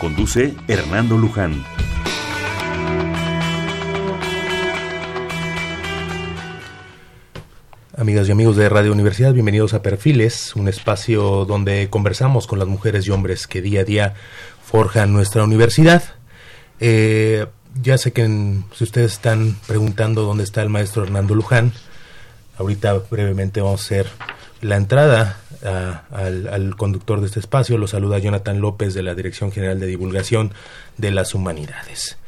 Conduce Hernando Luján. Amigas y amigos de Radio Universidad, bienvenidos a Perfiles, un espacio donde conversamos con las mujeres y hombres que día a día forjan nuestra universidad. Eh, ya sé que si ustedes están preguntando dónde está el maestro Hernando Luján, ahorita brevemente vamos a hacer la entrada al, conductor de este espacio. Lo saluda Jonathan López de la Dirección General de Divulgación de las Humanidades.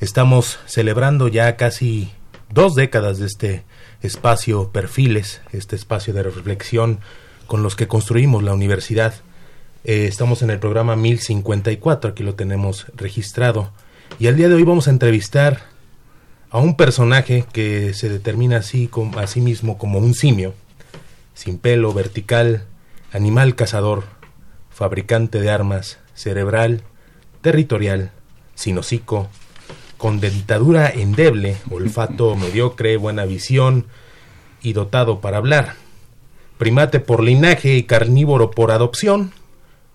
Estamos celebrando ya casi dos décadas de este espacio Perfiles, este espacio de reflexión con los que construimos la universidad. Eh, estamos en el programa 1054, aquí lo tenemos registrado. Y el día de hoy vamos a entrevistar a un personaje que se determina así a sí mismo como un simio, sin pelo, vertical, animal cazador, fabricante de armas, cerebral, territorial, sin hocico, con dentadura endeble, olfato mediocre, buena visión y dotado para hablar. Primate por linaje y carnívoro por adopción,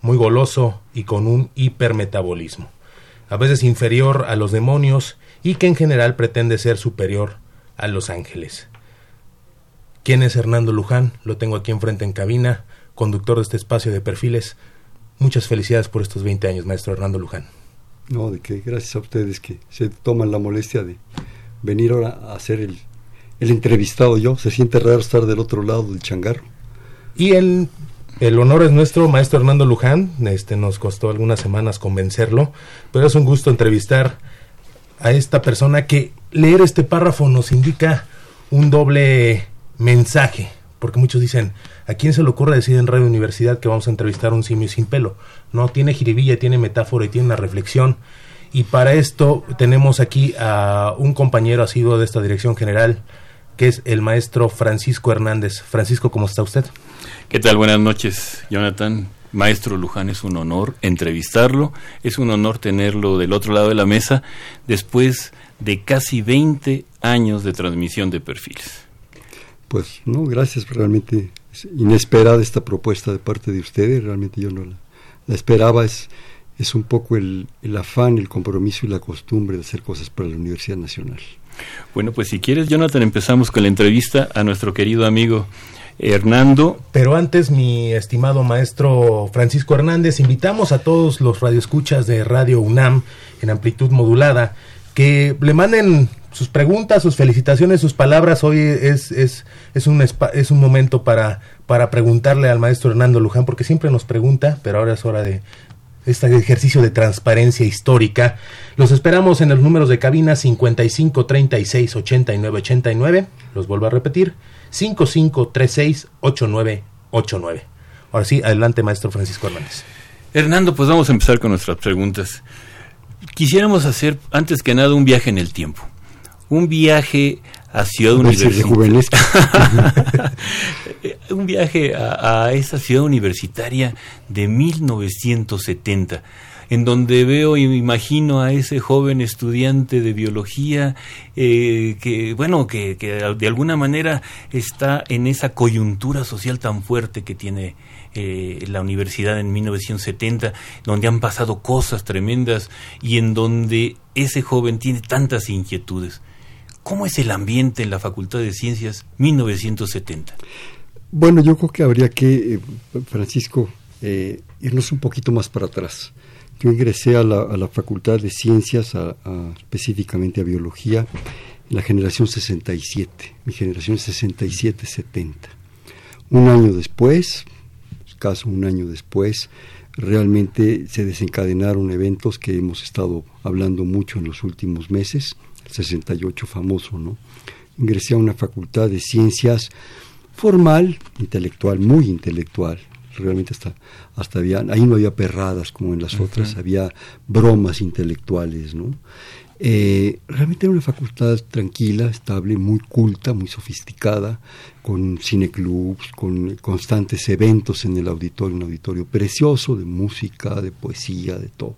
muy goloso y con un hipermetabolismo, a veces inferior a los demonios y que en general pretende ser superior a los ángeles. ¿Quién es Hernando Luján? Lo tengo aquí enfrente en cabina, conductor de este espacio de perfiles. Muchas felicidades por estos 20 años, maestro Hernando Luján. No, de qué, gracias a ustedes que se toman la molestia de venir ahora a hacer el, el entrevistado yo. Se siente raro estar del otro lado del changarro. Y el, el honor es nuestro, maestro Hernando Luján. Este, nos costó algunas semanas convencerlo, pero es un gusto entrevistar a esta persona que leer este párrafo nos indica un doble mensaje, porque muchos dicen, ¿a quién se le ocurre decir en Radio Universidad que vamos a entrevistar a un simio sin pelo? No, tiene jiribilla, tiene metáfora y tiene una reflexión. Y para esto tenemos aquí a un compañero asiduo de esta dirección general, que es el maestro Francisco Hernández. Francisco, ¿cómo está usted? ¿Qué tal? Buenas noches, Jonathan. Maestro Luján, es un honor entrevistarlo, es un honor tenerlo del otro lado de la mesa después de casi 20 años de transmisión de perfiles. Pues no, gracias, realmente inesperada esta propuesta de parte de ustedes, realmente yo no la, esperaba, es, es un poco el, el, afán, el compromiso y la costumbre de hacer cosas para la Universidad Nacional. Bueno, pues si quieres, Jonathan, empezamos con la entrevista a nuestro querido amigo Hernando. Pero antes, mi estimado maestro Francisco Hernández, invitamos a todos los radioescuchas de Radio UNAM en amplitud modulada que le manden sus preguntas, sus felicitaciones, sus palabras. Hoy es, es, es, un, es un momento para, para preguntarle al maestro Hernando Luján, porque siempre nos pregunta, pero ahora es hora de este ejercicio de transparencia histórica. Los esperamos en los números de cabina 55 36 89 89. Los vuelvo a repetir. 5536 8989. Ahora sí, adelante, maestro Francisco Hernández. Hernando, pues vamos a empezar con nuestras preguntas. Quisiéramos hacer, antes que nada, un viaje en el tiempo un viaje a Ciudad Universitaria. un viaje a, esa ciudad universitaria de 1970, en donde veo y me imagino a ese joven estudiante de biología eh, que, bueno, que, de alguna manera está en esa coyuntura social tan fuerte que tiene eh, la universidad en 1970, donde han pasado cosas tremendas y en donde ese joven tiene tantas inquietudes. ¿Cómo es el ambiente en la Facultad de Ciencias 1970? Bueno, yo creo que habría que, eh, Francisco, eh, irnos un poquito más para atrás. Yo ingresé a la, Facultad de Ciencias, específicamente a Biología, en la generación 67, mi generación 67-70. Un año después, casi un año después, realmente se desencadenaron eventos que hemos estado hablando mucho en los últimos meses 68 famoso, ¿no? Ingresé a una facultad de ciencias formal, intelectual, muy intelectual, realmente hasta, hasta había, ahí no había perradas como en las otras, había bromas intelectuales, ¿no? Eh, realmente era una facultad tranquila, estable, muy culta, muy sofisticada, con cineclubs, con constantes eventos en el auditorio, un auditorio precioso de música, de poesía, de todo.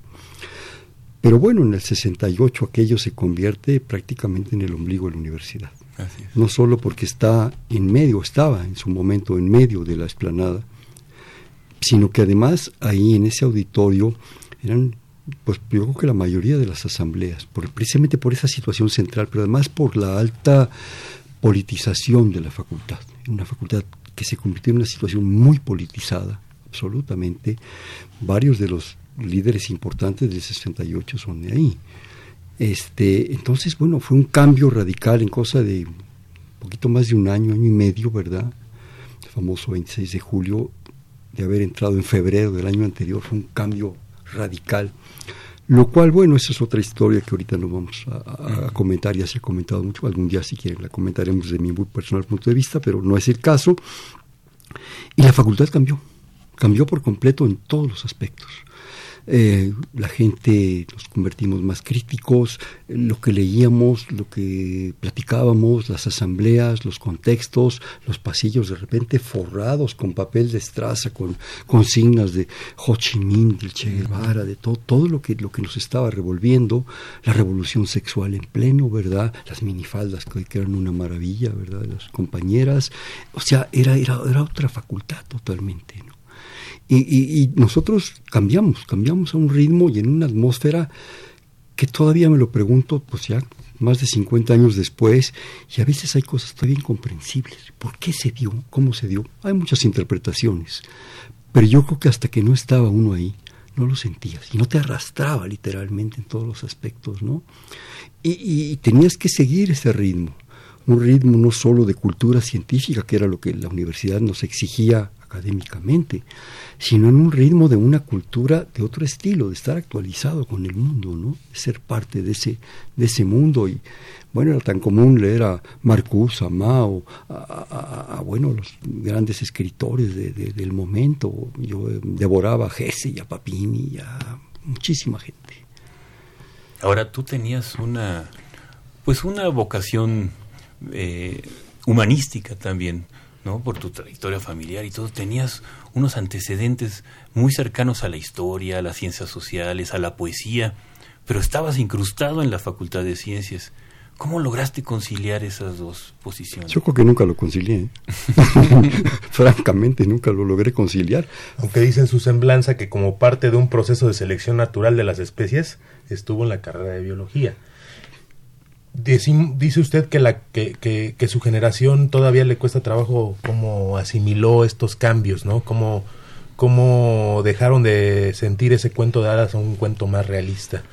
Pero bueno, en el 68 aquello se convierte prácticamente en el ombligo de la universidad. No solo porque está en medio, estaba en su momento en medio de la explanada, sino que además ahí en ese auditorio eran pues yo creo que la mayoría de las asambleas, por, precisamente por esa situación central, pero además por la alta politización de la facultad, una facultad que se convirtió en una situación muy politizada, absolutamente. Varios de los líderes importantes del 68 son de ahí. Este, entonces, bueno, fue un cambio radical en cosa de un poquito más de un año, año y medio, ¿verdad? El famoso 26 de julio, de haber entrado en febrero del año anterior, fue un cambio radical. Lo cual, bueno, esa es otra historia que ahorita no vamos a, comentar, ya se ha comentado mucho, algún día si quieren la comentaremos desde mi muy personal punto de vista, pero no es el caso. Y la facultad cambió, cambió por completo en todos los aspectos. Eh, la gente nos convertimos más críticos, lo que leíamos, lo que platicábamos, las asambleas, los contextos, los pasillos de repente forrados con papel de estraza, con consignas de Ho Chi Minh, del Che Guevara, de todo, todo lo que, lo que nos estaba revolviendo, la revolución sexual en pleno, ¿verdad? Las minifaldas que, que eran una maravilla, ¿verdad? Las compañeras, o sea, era, era, era otra facultad totalmente, ¿no? Y, nosotros cambiamos, cambiamos a un ritmo y en una atmósfera que todavía me lo pregunto, pues ya más de 50 años después, y a veces hay cosas todavía incomprensibles. ¿Por qué se dio? ¿Cómo se dio? Hay muchas interpretaciones, pero yo creo que hasta que no estaba uno ahí, no lo sentías y no te arrastraba literalmente en todos los aspectos, ¿no? Y, y tenías que seguir ese ritmo, un ritmo no solo de cultura científica, que era lo que la universidad nos exigía académicamente, sino en un ritmo de una cultura de otro estilo, de estar actualizado con el mundo, ¿no? De ser parte de ese, de ese mundo. Y bueno, era tan común leer a Marcus, a Mao, a, bueno, los grandes escritores del momento. Yo eh, devoraba a Hesse y a Papini y a muchísima gente. Ahora tú tenías una, pues una vocación eh, humanística también ¿no? por tu trayectoria familiar y todo, tenías unos antecedentes muy cercanos a la historia, a las ciencias sociales, a la poesía, pero estabas incrustado en la Facultad de Ciencias. ¿Cómo lograste conciliar esas dos posiciones? Yo creo que nunca lo concilié. ¿eh? Francamente, nunca lo logré conciliar. Aunque dice en su semblanza que como parte de un proceso de selección natural de las especies, estuvo en la carrera de biología dice usted que, la, que, que, su generación todavía le cuesta trabajo cómo asimiló estos cambios, ¿no? Cómo, cómo dejaron de sentir ese cuento de hadas a un cuento más realista.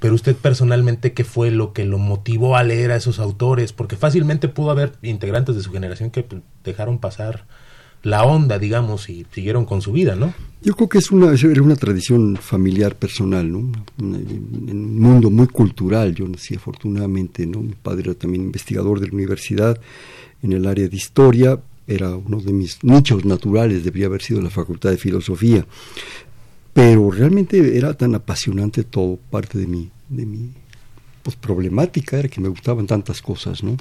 Pero usted personalmente, ¿qué fue lo que lo motivó a leer a esos autores? Porque fácilmente pudo haber integrantes de su generación que pues, dejaron pasar la onda, digamos, y siguieron con su vida, ¿no? Yo creo que es una, era una tradición familiar personal, ¿no? un mundo muy cultural. Yo nací afortunadamente, ¿no? Mi padre era también investigador de la universidad en el área de historia, era uno de mis nichos naturales, debería haber sido la Facultad de Filosofía. Pero realmente era tan apasionante todo, parte de mi, de mi pues, problemática era que me gustaban tantas cosas, ¿no?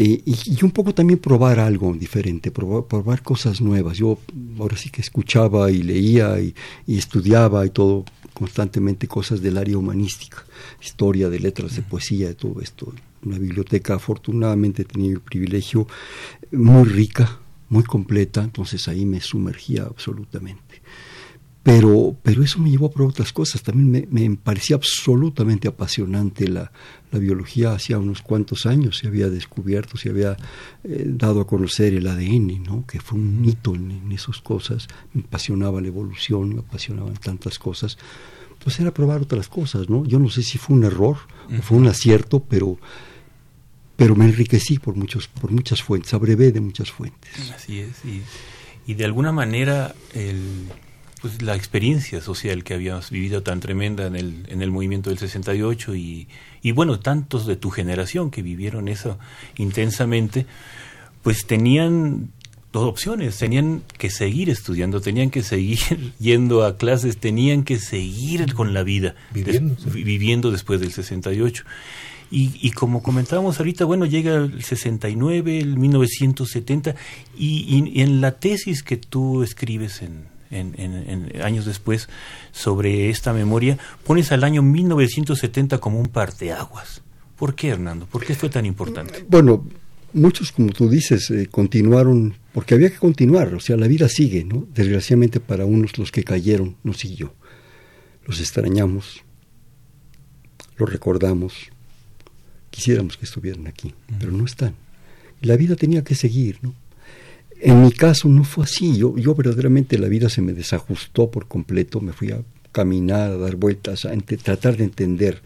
Y, un poco también probar algo diferente, probar, cosas nuevas. Yo ahora sí que escuchaba y leía y, estudiaba y todo constantemente cosas del área humanística, historia, de letras, de poesía, de todo esto. Una biblioteca afortunadamente tenía el privilegio muy rica, muy completa, entonces ahí me sumergía absolutamente. Pero, pero eso me llevó a probar otras cosas. También me, parecía absolutamente apasionante la, biología. Hacía unos cuantos años se había descubierto, se había eh, dado a conocer el ADN, ¿no? que fue un hito en, esas cosas. Me apasionaba la evolución, me apasionaban tantas cosas. Pues era probar otras cosas. ¿no? Yo no sé si fue un error o fue un acierto, pero pero me enriquecí por muchos por muchas fuentes, abrevé de muchas fuentes. Así es, y, y de alguna manera el pues, la experiencia social que habías vivido tan tremenda en el, en el movimiento del 68 y, y bueno, tantos de tu generación que vivieron eso intensamente, pues tenían dos opciones, tenían que seguir estudiando, tenían que seguir yendo a clases, tenían que seguir con la vida, viviendo, viviendo después del 68. Y, y, como comentábamos ahorita, bueno, llega el 69, el 1970, y, y en la tesis que tú escribes en, en, en, años después sobre esta memoria, pones al año 1970 como un parteaguas. ¿Por qué, Hernando? ¿Por qué fue tan importante? Bueno, muchos, como tú dices, eh, continuaron, porque había que continuar, o sea, la vida sigue, ¿no? Desgraciadamente para unos los que cayeron no siguió. Los extrañamos, los recordamos, quisiéramos que estuvieran aquí, pero no están. La vida tenía que seguir, ¿no? En mi caso no fue así, yo, yo verdaderamente la vida se me desajustó por completo, me fui a caminar, a dar vueltas, a tratar de entender.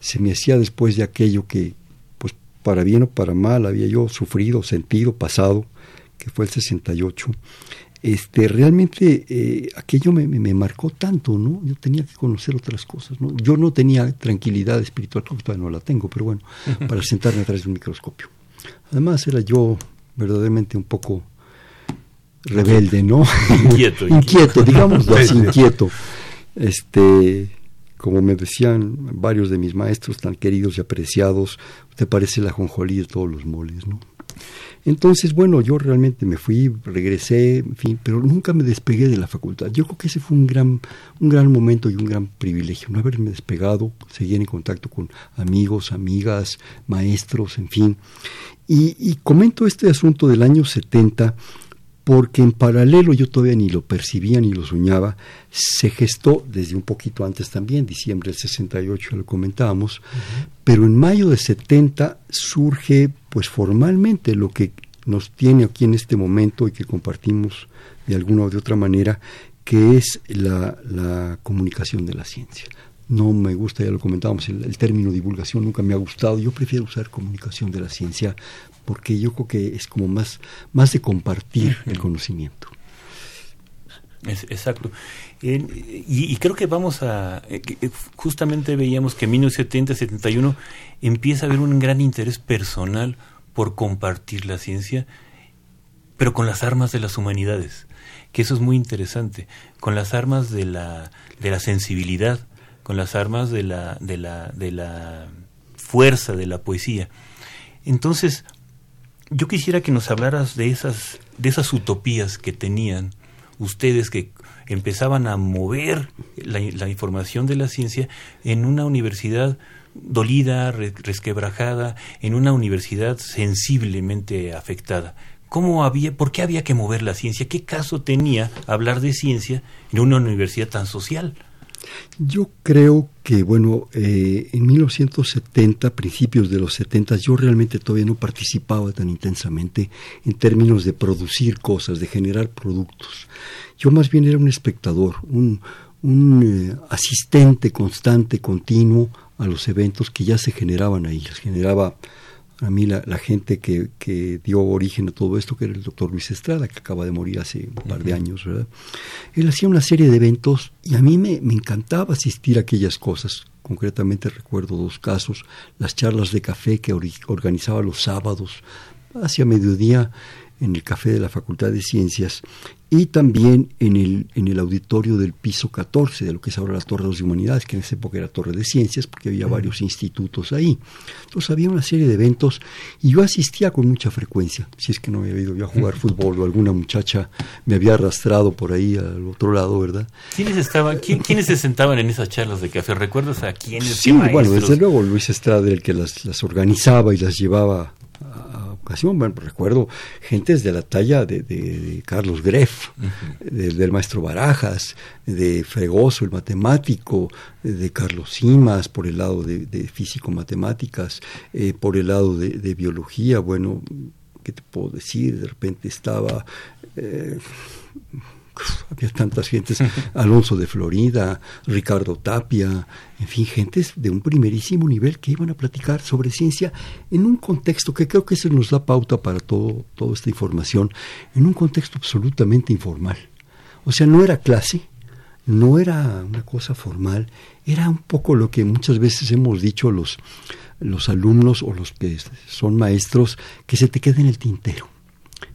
Se me hacía después de aquello que, pues para bien o para mal, había yo sufrido, sentido, pasado, que fue el 68. Este, realmente eh, aquello me, me, marcó tanto, ¿no? Yo tenía que conocer otras cosas, ¿no? Yo no tenía tranquilidad espiritual, todavía no la tengo, pero bueno, para sentarme atrás de un microscopio. Además era yo verdaderamente un poco rebelde, ¿no? Inquieto. inquieto, digamos así, inquieto. Este, como me decían varios de mis maestros tan queridos y apreciados, te parece la jonjolí de todos los moles, ¿no? Entonces, bueno, yo realmente me fui, regresé, en fin, pero nunca me despegué de la facultad. Yo creo que ese fue un gran, un gran momento y un gran privilegio, no haberme despegado, seguir en contacto con amigos, amigas, maestros, en fin. Y, y comento este asunto del año 70 porque en paralelo yo todavía ni lo percibía ni lo soñaba, se gestó desde un poquito antes también, diciembre del 68 lo comentábamos, pero en mayo de 70 surge pues formalmente lo que nos tiene aquí en este momento y que compartimos de alguna o de otra manera, que es la, la comunicación de la ciencia no me gusta, ya lo comentábamos, el, término divulgación nunca me ha gustado. Yo prefiero usar comunicación de la ciencia porque yo creo que es como más, más de compartir el conocimiento. exacto. y, creo que vamos a. Eh, eh, justamente veíamos que en 1970-71 empieza a haber un gran interés personal por compartir la ciencia, pero con las armas de las humanidades, que eso es muy interesante, con las armas de la, de la sensibilidad, con las armas de la, de la, de la fuerza de la poesía. Entonces, yo quisiera que nos hablaras de esas, de esas utopías que tenían ustedes que empezaban a mover la, información de la ciencia en una universidad dolida, resquebrajada, en una universidad sensiblemente afectada. ¿Cómo había, ¿Por qué había que mover la ciencia? ¿Qué caso tenía hablar de ciencia en una universidad tan social? Yo creo que, bueno, eh, en 1970, principios de los 70, yo realmente todavía no participaba tan intensamente en términos de producir cosas, de generar productos. Yo más bien era un espectador, un, un eh, asistente constante, continuo a los eventos que ya se generaban ahí. Los generaba a mí la, gente que, que, dio origen a todo esto, que era el doctor Luis Estrada, que acaba de morir hace un par de años, ¿verdad? Él hacía una serie de eventos y a mí me, me encantaba asistir a aquellas cosas. Concretamente recuerdo dos casos, las charlas de café que organizaba los sábados hacia mediodía en el café de la Facultad de Ciencias y también en el, en el auditorio del piso 14 de lo que es ahora la Torre de las Humanidades, que en esa época era Torre de Ciencias, porque había varios institutos ahí. Entonces había una serie de eventos y yo asistía con mucha frecuencia, si es que no había ido yo a jugar fútbol o alguna muchacha me había arrastrado por ahí al otro lado, ¿verdad? ¿Quiénes, estaban, ¿quiénes se sentaban en esas charlas de café? ¿Recuerdas a quiénes? Sí, bueno, desde luego Luis Estrada, el que las, las organizaba y las llevaba ocasión. Bueno, recuerdo gentes de la talla de, Carlos Greff, del maestro Barajas, de Fregoso, el matemático, de Carlos Simas, por el lado de, físico-matemáticas, eh, por el lado de, biología. Bueno, ¿qué te puedo decir? De repente estaba... Eh, había tantas gentes, Alonso de Florida, Ricardo Tapia, en fin, gentes de un primerísimo nivel que iban a platicar sobre ciencia en un contexto que creo que eso nos da pauta para todo, toda esta información, en un contexto absolutamente informal. O sea, no era clase, no era una cosa formal, era un poco lo que muchas veces hemos dicho los, los alumnos o los que son maestros, que se te queda en el tintero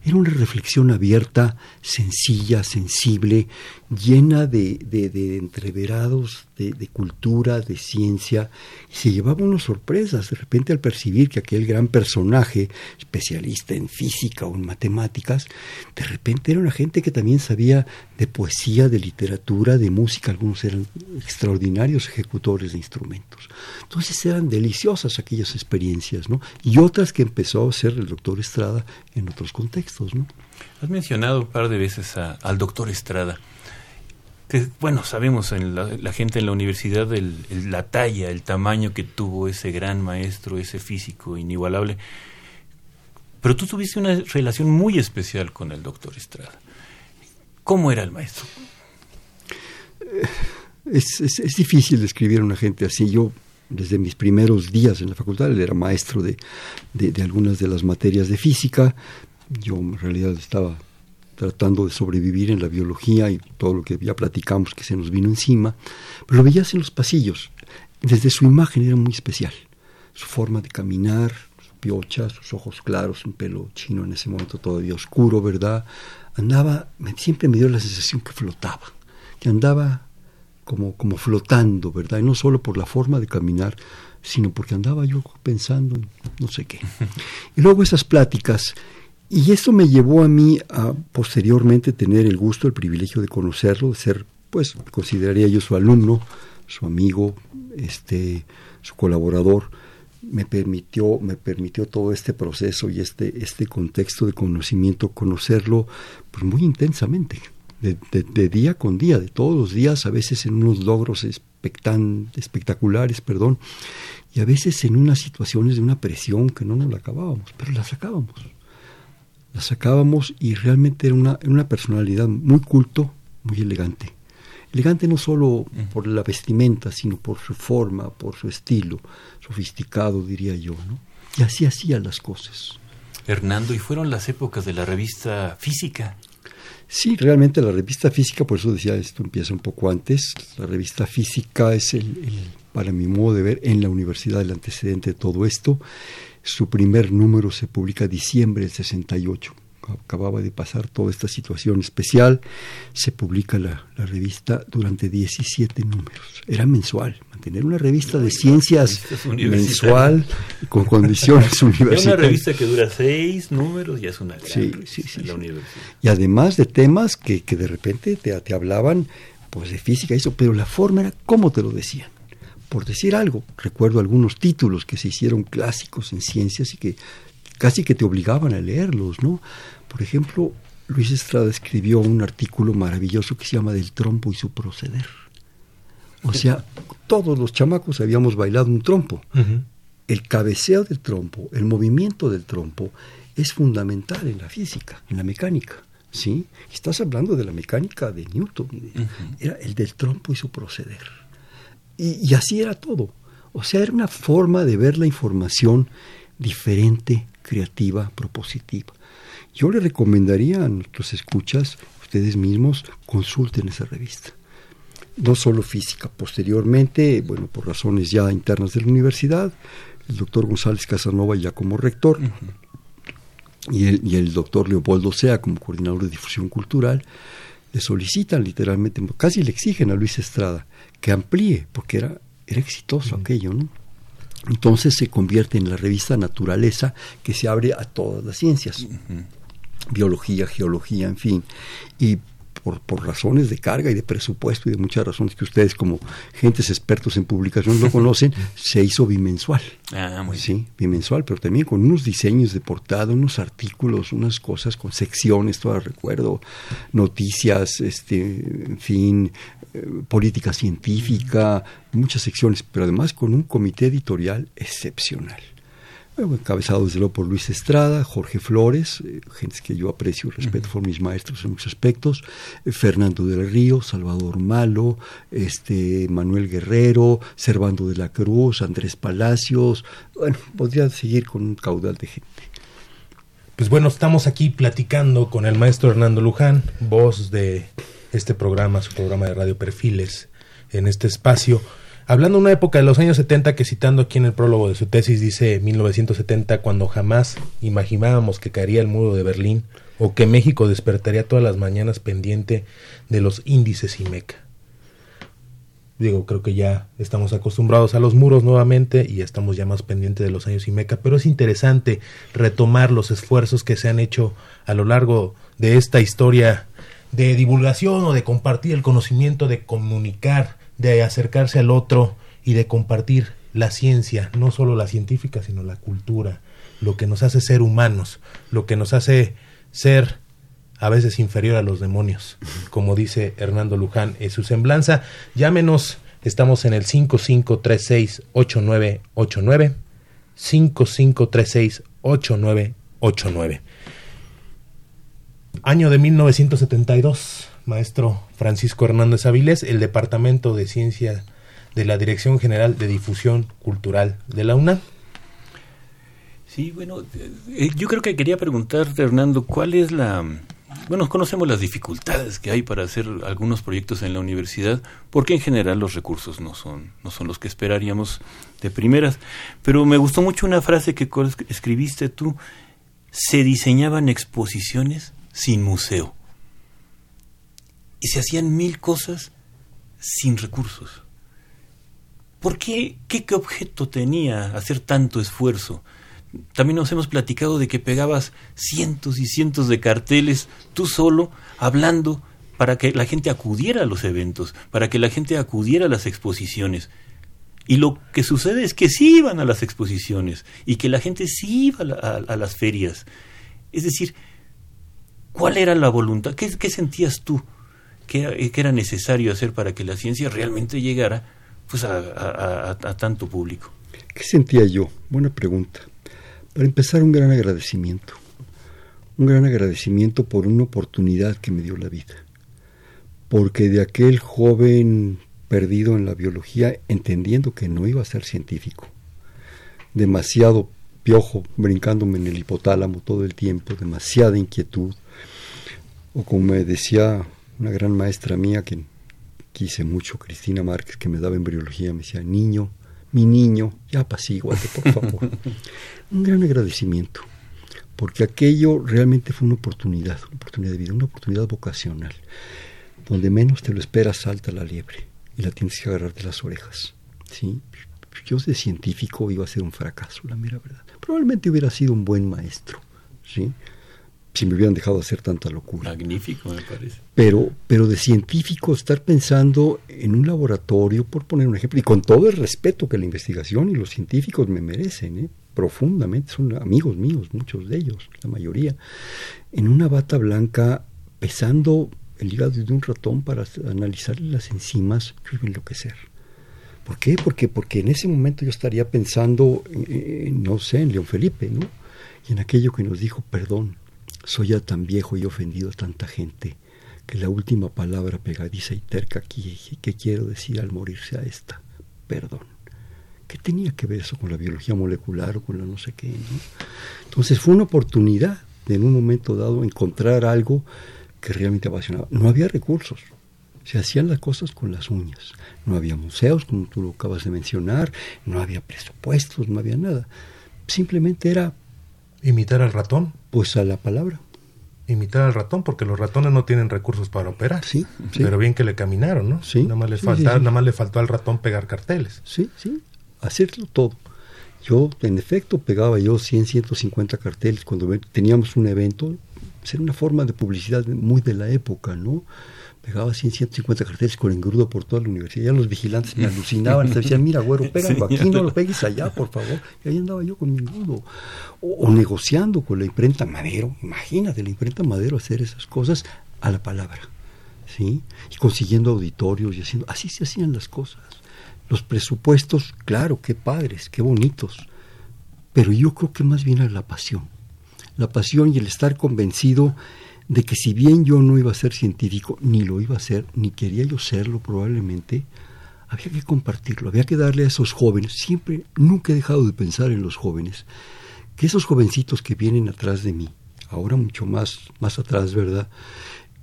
Era una reflexión abierta, sencilla, sensible, llena de, de, entreverados de, cultura, de ciencia, y se llevaba unas sorpresas de repente al percibir que aquel gran personaje, especialista en física o en matemáticas, de repente era una gente que también sabía de poesía, de literatura, de música, algunos eran extraordinarios ejecutores de instrumentos. Entonces eran deliciosas aquellas experiencias, ¿no? Y otras que empezó a hacer el doctor Estrada en otros contextos, ¿no? Has mencionado un par de veces al doctor Estrada bueno, sabemos en la, gente en la universidad la talla, el tamaño que tuvo ese gran maestro, ese físico inigualable. Pero tú tuviste una relación muy especial con el doctor Estrada. ¿Cómo era el maestro? Eh, es, difícil describir a una gente así. Yo, desde mis primeros días en la facultad, él era maestro de algunas de las materias de física. Yo en realidad estaba tratando de sobrevivir en la biología y todo lo que ya platicamos que se nos vino encima, pero lo veías en los pasillos. Desde su imagen era muy especial. Su forma de caminar, su piocha, sus ojos claros, un pelo chino en ese momento todavía oscuro, ¿verdad? Andaba, siempre me dio la sensación que flotaba, que andaba como, como flotando, ¿verdad? Y no solo por la forma de caminar, sino porque andaba yo pensando en no sé qué. Y luego esas pláticas y eso me llevó a mí a posteriormente tener el gusto, el privilegio de conocerlo, de ser, pues, consideraría yo su alumno, su amigo, este, su colaborador. Me permitió, me permitió todo este proceso y este, este contexto de conocimiento, conocerlo pues, muy intensamente, de, día con día, de todos los días, a veces en unos logros espectaculares, perdón, y a veces en unas situaciones de una presión que no nos la acabábamos, pero la sacábamos la sacábamos y realmente era una, una personalidad muy culto, muy elegante. Elegante no solo por la vestimenta, sino por su forma, por su estilo, sofisticado diría yo, ¿no? Y así hacía las cosas. Hernando, ¿y fueron las épocas de la revista Física? Sí, realmente la revista Física, por eso decía, esto empieza un poco antes, la revista Física es el, el para mi modo de ver, en la universidad el antecedente de todo esto. Su primer número se publica en diciembre del 68. Acababa de pasar toda esta situación especial. Se publica la, revista durante 17 números. Era mensual. Mantener una revista de ciencias mensual con condiciones universitarias. una revista que dura seis números ya es una gran la universidad. Y además de temas que, que de repente te, te hablaban pues de física, eso, pero la forma era cómo te lo decían por decir algo. Recuerdo algunos títulos que se hicieron clásicos en ciencias y que casi que te obligaban a leerlos, ¿no? Por ejemplo, Luis Estrada escribió un artículo maravilloso que se llama Del trompo y su proceder. O sea, todos los chamacos habíamos bailado un trompo. El cabeceo del trompo, el movimiento del trompo es fundamental en la física, en la mecánica. ¿sí? Estás hablando de la mecánica de Newton. Era el del trompo y su proceder. Y, así era todo. O sea, era una forma de ver la información diferente, creativa, propositiva. Yo le recomendaría a nuestros escuchas, ustedes mismos, consulten esa revista. No solo física, posteriormente, bueno, por razones ya internas de la universidad, el doctor González Casanova ya como rector y, el, y el doctor Leopoldo Sea como coordinador de difusión cultural, le solicitan literalmente, casi le exigen a Luis Estrada que amplíe, porque era, era exitoso aquello, ¿no? Entonces se convierte en la revista Naturaleza que se abre a todas las ciencias, biología, geología, en fin. Y por, por, razones de carga y de presupuesto y de muchas razones que ustedes como gentes expertos en publicación lo conocen, se hizo bimensual. Ah, muy sí, bimensual, pero también con unos diseños de portada, unos artículos, unas cosas con secciones, todo recuerdo, noticias, este, en fin, eh, política científica, muchas secciones, pero además con un comité editorial excepcional encabezado desde luego por Luis Estrada, Jorge Flores, eh, gentes que yo aprecio y respeto, por mis maestros en muchos aspectos, eh, Fernando del Río, Salvador Malo, este, Manuel Guerrero, Servando de la Cruz, Andrés Palacios, bueno, podría seguir con un caudal de gente. Pues bueno, estamos aquí platicando con el maestro Hernando Luján, voz de este programa, su programa de Radio Perfiles, en este espacio Hablando de una época de los años 70 que citando aquí en el prólogo de su tesis dice 1970 cuando jamás imaginábamos que caería el muro de Berlín o que México despertaría todas las mañanas pendiente de los índices IMECA. Digo, creo que ya estamos acostumbrados a los muros nuevamente y estamos ya más pendientes de los años IMECA, pero es interesante retomar los esfuerzos que se han hecho a lo largo de esta historia de divulgación o de compartir el conocimiento, de comunicar de acercarse al otro y de compartir la ciencia, no solo la científica, sino la cultura, lo que nos hace ser humanos, lo que nos hace ser a veces inferior a los demonios, como dice Hernando Luján en su semblanza. Llámenos, estamos en el 5536-8989, 5536-8989. Año de 1972 maestro Francisco Hernández Avilés, el Departamento de Ciencia de la Dirección General de Difusión Cultural de la UNAM. Sí, bueno, eh, yo creo que quería preguntarte, Hernando, ¿cuál es la... Bueno, conocemos las dificultades que hay para hacer algunos proyectos en la universidad, porque en general los recursos no son, no son los que esperaríamos de primeras. Pero me gustó mucho una frase que escribiste tú, se diseñaban exposiciones sin museo y se hacían mil cosas sin recursos. ¿Por qué? ¿Qué, objeto tenía hacer tanto esfuerzo? También nos hemos platicado de que pegabas cientos y cientos de carteles tú solo, hablando para que la gente acudiera a los eventos, para que la gente acudiera a las exposiciones. Y lo que sucede es que sí iban a las exposiciones y que la gente sí iba a, las ferias. Es decir, ¿cuál era la voluntad? ¿Qué, qué sentías tú? Qué, era necesario hacer para que la ciencia realmente llegara pues a, tanto público. ¿Qué sentía yo? Buena pregunta. Para empezar, un gran agradecimiento. Un gran agradecimiento por una oportunidad que me dio la vida. Porque de aquel joven perdido en la biología, entendiendo que no iba a ser científico, demasiado piojo brincándome en el hipotálamo todo el tiempo, demasiada inquietud, o como me decía una gran maestra mía que quise mucho, Cristina Márquez, que me daba embriología, me decía, niño, mi niño, ya apacíguate, por favor. un gran agradecimiento, porque aquello realmente fue una oportunidad, una oportunidad de vida, una oportunidad vocacional. Donde menos te lo esperas salta la liebre y la tienes que agarrar de las orejas. ¿sí? Yo de científico iba a ser un fracaso, la mera verdad. Probablemente hubiera sido un buen maestro, ¿sí? Si me hubieran dejado hacer tanta locura. Magnífico, me parece. Pero, pero de científico estar pensando en un laboratorio, por poner un ejemplo, y con todo el respeto que la investigación y los científicos me merecen, ¿eh? profundamente, son amigos míos, muchos de ellos, la mayoría, en una bata blanca pesando el hígado de un ratón para analizarle las enzimas, yo iba a enloquecer. ¿Por qué? Porque, porque en ese momento yo estaría pensando, no sé, en León Felipe, ¿no? Y en aquello que nos dijo, perdón, soy ya tan viejo y ofendido a tanta gente que la última palabra pegadiza y terca aquí que quiero decir al morirse a esta, perdón. ¿Qué tenía que ver eso con la biología molecular o con la no sé qué? Entonces fue una oportunidad de en un momento dado encontrar algo que realmente apasionaba. No había recursos, se hacían las cosas con las uñas. No había museos, como tú lo acabas de mencionar, no había presupuestos, no había nada. Simplemente era ¿Imitar al ratón? Pues a la palabra. Imitar al ratón, porque los ratones no tienen recursos para operar. Sí, Pero bien que le caminaron, ¿no? Sí. Nada más, les falta, nada más le faltó al ratón pegar carteles. Sí, sí. Hacerlo todo. Yo, en efecto, pegaba yo 100, 150 carteles cuando teníamos un evento. Era una forma de publicidad muy de la época, ¿no? Pegaba 100, 150 carteles con engrudo por toda la universidad. Ya los vigilantes me alucinaban, me decían, mira, güero, pégalo aquí, no lo pegues allá, por favor. Y ahí andaba yo con mi engrudo. O, negociando con la imprenta Madero. Imagínate, la imprenta Madero hacer esas cosas a la palabra. ¿Sí? Y consiguiendo auditorios y haciendo... Así se hacían las cosas. Los presupuestos, claro, qué padres, qué bonitos. Pero yo creo que más bien era la pasión. La pasión y el estar convencido de que si bien yo no iba a ser científico, ni lo iba a ser, ni quería yo serlo probablemente, había que compartirlo, había que darle a esos jóvenes, siempre, nunca he dejado de pensar en los jóvenes, que esos jovencitos que vienen atrás de mí, ahora mucho más, más atrás, ¿verdad?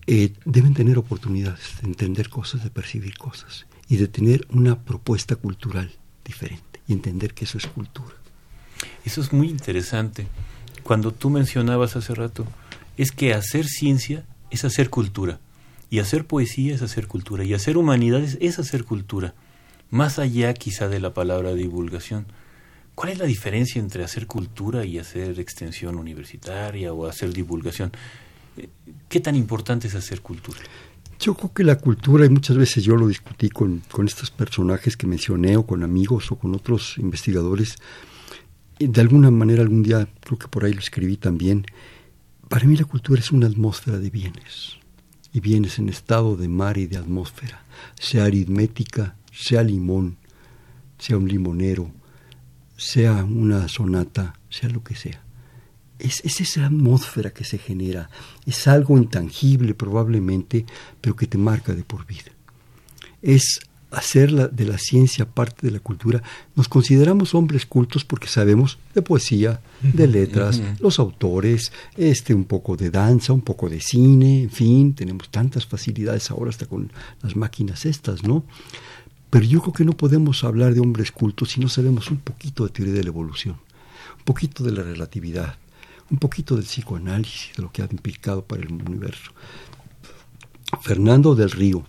Eh, deben tener oportunidades de entender cosas, de percibir cosas. y de tener una propuesta cultural diferente y entender que eso es cultura. Eso es muy interesante. Cuando tú mencionabas hace rato, es que hacer ciencia es hacer cultura, y hacer poesía es hacer cultura, y hacer humanidades es hacer cultura, más allá quizá de la palabra divulgación. ¿Cuál es la diferencia entre hacer cultura y hacer extensión universitaria o hacer divulgación? ¿Qué tan importante es hacer cultura? Yo creo que la cultura, y muchas veces yo lo discutí con, con estos personajes que mencioné, o con amigos, o con otros investigadores, de alguna manera algún día, creo que por ahí lo escribí también, para mí la cultura es una atmósfera de bienes, y bienes en estado de mar y de atmósfera, sea aritmética, sea limón, sea un limonero, sea una sonata, sea lo que sea. Es, es, esa atmósfera que se genera, es algo intangible probablemente, pero que te marca de por vida. Es hacer de la ciencia parte de la cultura, nos consideramos hombres cultos porque sabemos de poesía, de letras, los autores, este un poco de danza, un poco de cine, en fin, tenemos tantas facilidades ahora hasta con las máquinas estas, ¿no? Pero yo creo que no podemos hablar de hombres cultos si no sabemos un poquito de teoría de la evolución, un poquito de la relatividad, un poquito del psicoanálisis, de lo que ha implicado para el universo. Fernando del Río,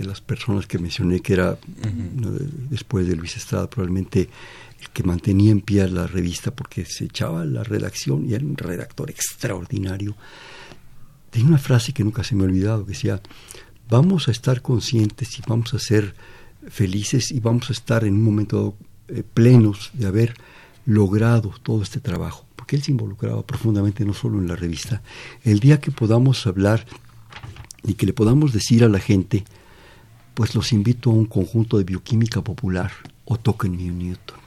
de las personas que mencioné que era después de Luis Estrada probablemente el que mantenía en pie la revista porque se echaba la redacción y era un redactor extraordinario. Tenía una frase que nunca se me ha olvidado, que decía, vamos a estar conscientes y vamos a ser felices y vamos a estar en un momento eh, plenos de haber logrado todo este trabajo, porque él se involucraba profundamente no solo en la revista, el día que podamos hablar y que le podamos decir a la gente, pues los invito a un conjunto de bioquímica popular o token Newton.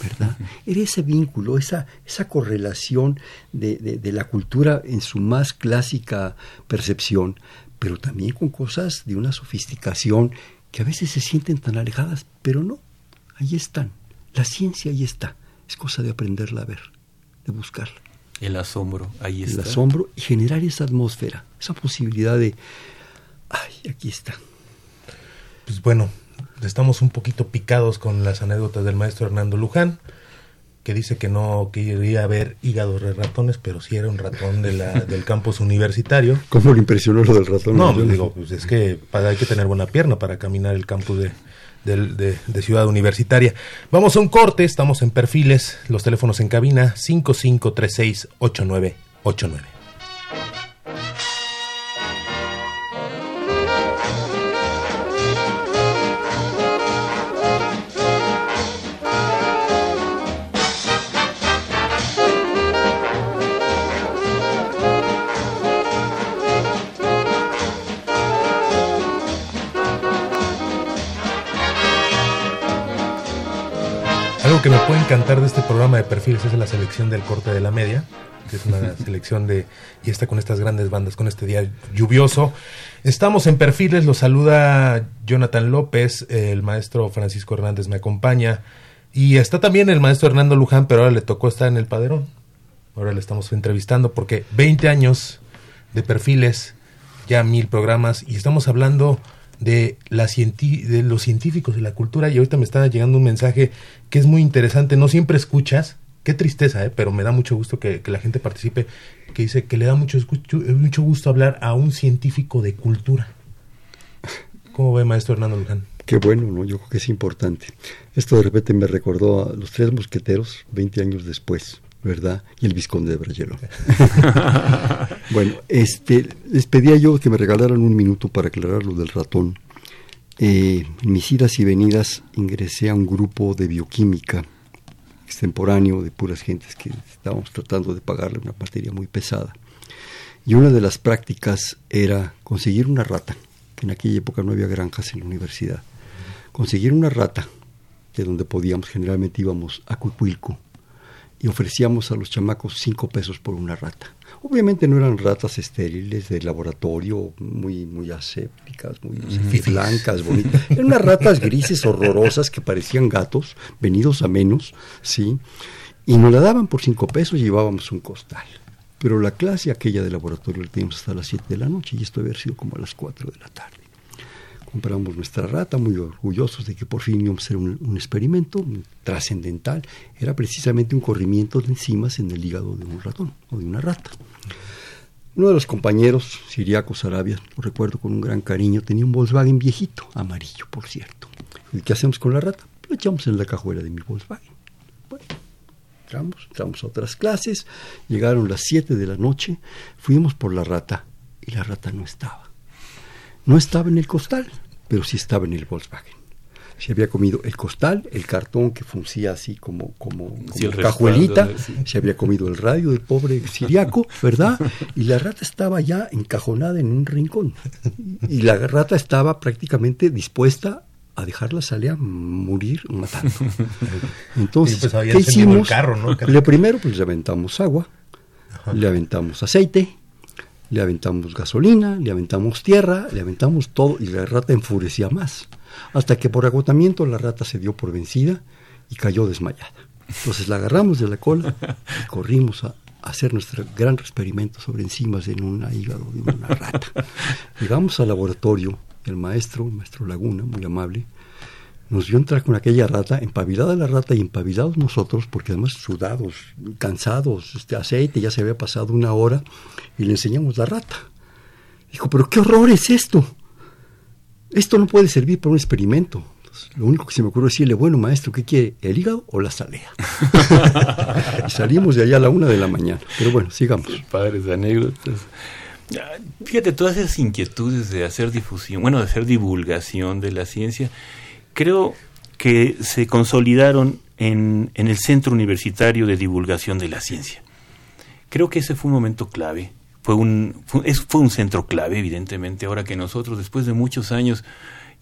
¿verdad? Era ese vínculo, esa, esa correlación de, de, la cultura en su más clásica percepción, pero también con cosas de una sofisticación que a veces se sienten tan alejadas, pero no, ahí están. La ciencia ahí está, es cosa de aprenderla a ver, de buscarla. El asombro, ahí está. El asombro y generar esa atmósfera, esa posibilidad de, ay, aquí está pues bueno, estamos un poquito picados con las anécdotas del maestro Hernando Luján, que dice que no quería ver hígados de ratones, pero sí era un ratón de la, del campus universitario. ¿Cómo le impresionó lo del ratón? No, pues digo, pues es que para, hay que tener buena pierna para caminar el campus de, de, de, Ciudad Universitaria. Vamos a un corte, estamos en perfiles, los teléfonos en cabina 55368989. Que me puede encantar de este programa de perfiles es la selección del corte de la media, que es una selección de, y está con estas grandes bandas, con este día lluvioso. Estamos en perfiles, lo saluda Jonathan López, el maestro Francisco Hernández me acompaña, y está también el maestro Hernando Luján, pero ahora le tocó estar en el Paderón. Ahora le estamos entrevistando porque 20 años de perfiles, ya mil programas, y estamos hablando de, la de los científicos y la cultura y ahorita me está llegando un mensaje que es muy interesante, no siempre escuchas, qué tristeza, ¿eh? pero me da mucho gusto que, la gente participe, que dice que le da mucho, mucho gusto hablar a un científico de cultura. ¿Cómo ve, maestro Hernando Luján? Qué bueno, ¿no? Yo creo que es importante. Esto de repente me recordó a los tres mosqueteros 20 años después. ¿Verdad? Y el Visconde de Brayelo. bueno, este, les pedía yo que me regalaran un minuto para aclarar lo del ratón. Eh, en mis idas y venidas ingresé a un grupo de bioquímica extemporáneo de puras gentes que estábamos tratando de pagarle una materia muy pesada. Y una de las prácticas era conseguir una rata, que en aquella época no había granjas en la universidad. Conseguir una rata, de donde podíamos, generalmente íbamos a Cuicuilco, y ofrecíamos a los chamacos cinco pesos por una rata. Obviamente no eran ratas estériles de laboratorio, muy, muy asépticas, muy blancas, bonitas. Eran unas ratas grises horrorosas que parecían gatos, venidos a menos, ¿sí? Y nos la daban por cinco pesos y llevábamos un costal. Pero la clase aquella de laboratorio la teníamos hasta las siete de la noche y esto había sido como a las cuatro de la tarde. Compramos nuestra rata, muy orgullosos de que por fin íbamos a hacer un, experimento trascendental. Era precisamente un corrimiento de enzimas en el hígado de un ratón o de una rata. Uno de los compañeros, Siriaco Sarabia, lo recuerdo con un gran cariño, tenía un Volkswagen viejito, amarillo, por cierto. ¿Y qué hacemos con la rata? Lo echamos en la cajuela de mi Volkswagen. Bueno, entramos, entramos a otras clases, llegaron las 7 de la noche, fuimos por la rata y la rata no estaba. No estaba en el costal, pero sí estaba en el Volkswagen. Se había comido el costal, el cartón que funcía así como, como, cajuelita, se había comido el radio del pobre siriaco, ¿verdad? Y la rata estaba ya encajonada en un rincón. Y la rata estaba prácticamente dispuesta a dejarla salir a morir matando. Entonces, pues, ¿qué hicimos? Carro, Lo primero, pues le aventamos agua, le aventamos aceite, le aventamos gasolina, le aventamos tierra, le aventamos todo y la rata enfurecía más. Hasta que por agotamiento la rata se dio por vencida y cayó desmayada. Entonces la agarramos de la cola y corrimos a, hacer nuestro gran experimento sobre enzimas en un hígado de una rata. Llegamos al laboratorio, el maestro, el maestro Laguna, muy amable, nos vio entrar con aquella rata, empabilada la rata y empabilados nosotros, porque además sudados, cansados, este aceite, ya se había pasado una hora, y le enseñamos la rata. Dijo, pero qué horror es esto. Esto no puede servir para un experimento. lo único que se me ocurrió decirle, bueno, maestro, ¿qué quiere? ¿El hígado o la salea? y salimos de allá a la una de la mañana. Pero bueno, sigamos. Padres anécdotas. Fíjate, todas esas inquietudes de hacer difusión, bueno, de hacer divulgación de la ciencia, creo que se consolidaron en, el Centro Universitario de Divulgación de la Ciencia. Creo que ese fue un momento clave. Fue un, fue un centro clave, evidentemente, ahora que nosotros, después de muchos años,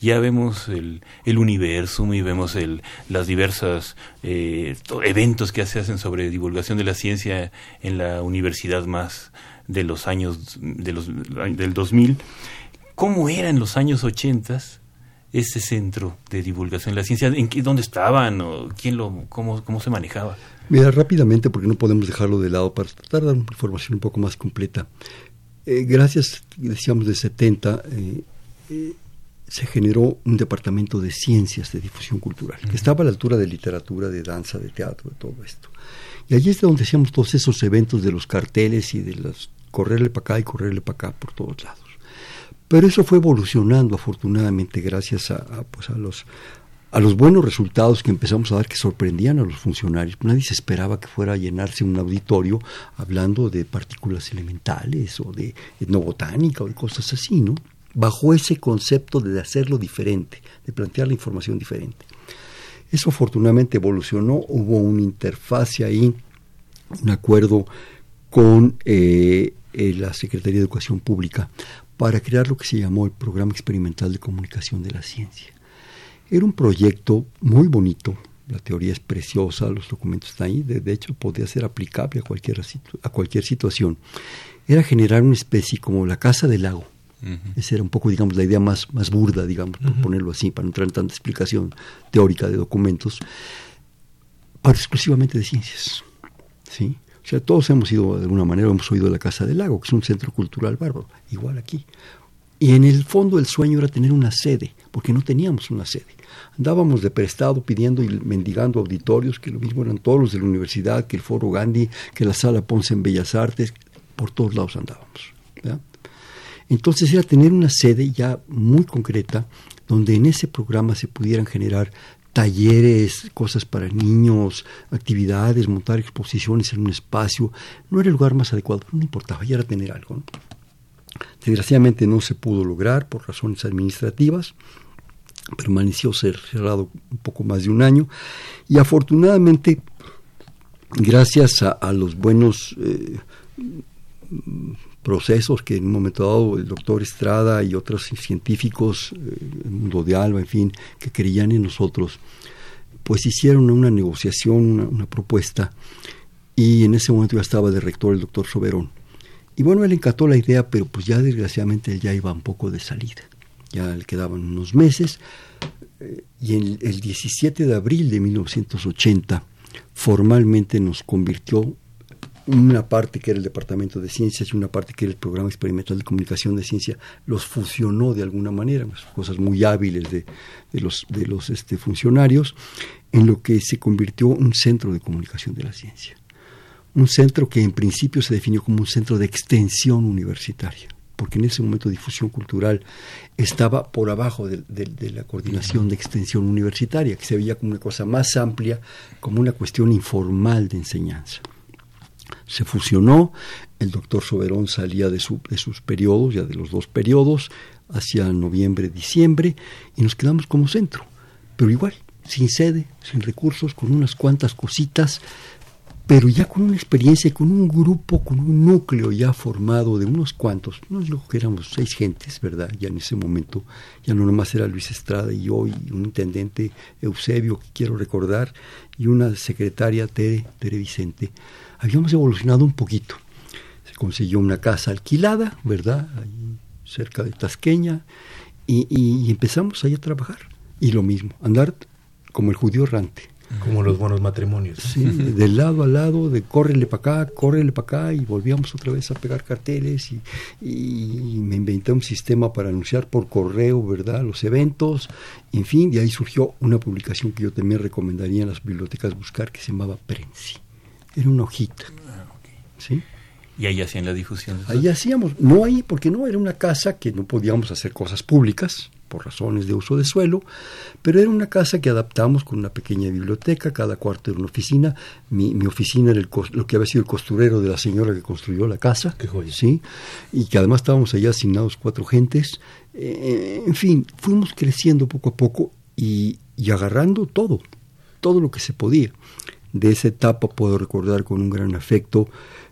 ya vemos el, el universo y vemos el, las diversas eh, eventos que se hacen sobre divulgación de la ciencia en la universidad más de los años de los, del 2000. ¿Cómo era en los años 80 ese centro de divulgación de la ciencia? ¿En qué, ¿Dónde estaban? O quién lo, cómo, ¿Cómo se manejaba? Mira, rápidamente, porque no podemos dejarlo de lado para tratar de dar una información un poco más completa. Eh, gracias, decíamos, de 70, eh, eh, se generó un departamento de ciencias de difusión cultural, que estaba a la altura de literatura, de danza, de teatro, de todo esto. Y allí es donde hacíamos todos esos eventos de los carteles y de los correrle para acá y correrle para acá por todos lados. Pero eso fue evolucionando afortunadamente gracias a, pues a los a los buenos resultados que empezamos a dar que sorprendían a los funcionarios. Nadie se esperaba que fuera a llenarse un auditorio hablando de partículas elementales o de etnobotánica o de cosas así, ¿no? Bajo ese concepto de hacerlo diferente, de plantear la información diferente. Eso afortunadamente evolucionó, hubo una interfase ahí, un acuerdo con eh, eh, la Secretaría de Educación Pública para crear lo que se llamó el Programa Experimental de Comunicación de la Ciencia. Era un proyecto muy bonito, la teoría es preciosa, los documentos están ahí, de, hecho podía ser aplicable a cualquier, a cualquier situación. Era generar una especie como la casa del lago. Esa era un poco, digamos, la idea más, más burda, digamos, por ponerlo así, para no entrar en tanta explicación teórica de documentos, para exclusivamente de ciencias. ¿sí? O sea, todos hemos ido, de alguna manera, hemos oído de la Casa del Lago, que es un centro cultural bárbaro, igual aquí. Y en el fondo el sueño era tener una sede, porque no teníamos una sede. Andábamos de prestado pidiendo y mendigando auditorios, que lo mismo eran todos los de la universidad, que el Foro Gandhi, que la Sala Ponce en Bellas Artes, por todos lados andábamos. Entonces era tener una sede ya muy concreta, donde en ese programa se pudieran generar talleres, cosas para niños, actividades, montar exposiciones en un espacio. No era el lugar más adecuado, no importaba, ya era tener algo. Desgraciadamente no se pudo lograr por razones administrativas, permaneció cerrado un poco más de un año y afortunadamente, gracias a, los buenos eh, procesos que en un momento dado el doctor Estrada y otros científicos, eh, el mundo de Alba, en fin, que creían en nosotros, pues hicieron una negociación, una, propuesta, y en ese momento ya estaba de rector el doctor Soberón. Y bueno, él encantó la idea, pero pues ya desgraciadamente él ya iba un poco de salida. Ya le quedaban unos meses. Eh, y el, el 17 de abril de 1980 formalmente nos convirtió una parte que era el Departamento de Ciencias y una parte que era el Programa Experimental de Comunicación de Ciencia, los fusionó de alguna manera, cosas muy hábiles de, de los, de los este, funcionarios, en lo que se convirtió un centro de comunicación de la ciencia. Un centro que en principio se definió como un centro de extensión universitaria porque en ese momento difusión cultural estaba por abajo de, la coordinación de extensión universitaria, que se veía como una cosa más amplia, como una cuestión informal de enseñanza. Se fusionó, el doctor Soberón salía de, de sus periodos, ya de los dos periodos, hacia noviembre, diciembre, y nos quedamos como centro, pero igual, sin sede, sin recursos, con unas cuantas cositas, pero ya con una experiencia, con un grupo, con un núcleo ya formado de unos cuantos, no digo que éramos seis gentes, ¿verdad? Ya en ese momento, ya no nomás era Luis Estrada y yo, y un intendente Eusebio, que quiero recordar, y una secretaria Tere, Tere Vicente. Habíamos evolucionado un poquito. Se consiguió una casa alquilada, ¿verdad? Ahí cerca de Tasqueña, y, y empezamos ahí a trabajar. Y lo mismo, andar como el judío errante como los buenos matrimonios. Sí, de lado a lado, de córrele para acá, córrele para acá, y volvíamos otra vez a pegar carteles y, y, me inventé un sistema para anunciar por correo, ¿verdad?, los eventos, en fin, de ahí surgió una publicación que yo también recomendaría en las bibliotecas buscar, que se llamaba Prensi. Era una hojita. Ah, ¿Sí? Y ahí hacían la difusión. Ahí hacíamos, no ahí, porque no, era una casa que no podíamos hacer cosas públicas, por razones de uso de suelo, pero era una casa que adaptamos con una pequeña biblioteca, cada cuarto era una oficina, mi, mi oficina era el, lo que había sido el costurero de la señora que construyó la casa, ¿sí? y que además estábamos allá asignados cuatro gentes, eh, en fin, fuimos creciendo poco a poco y, y agarrando todo, todo lo que se podía. De esa etapa puedo recordar con un gran afecto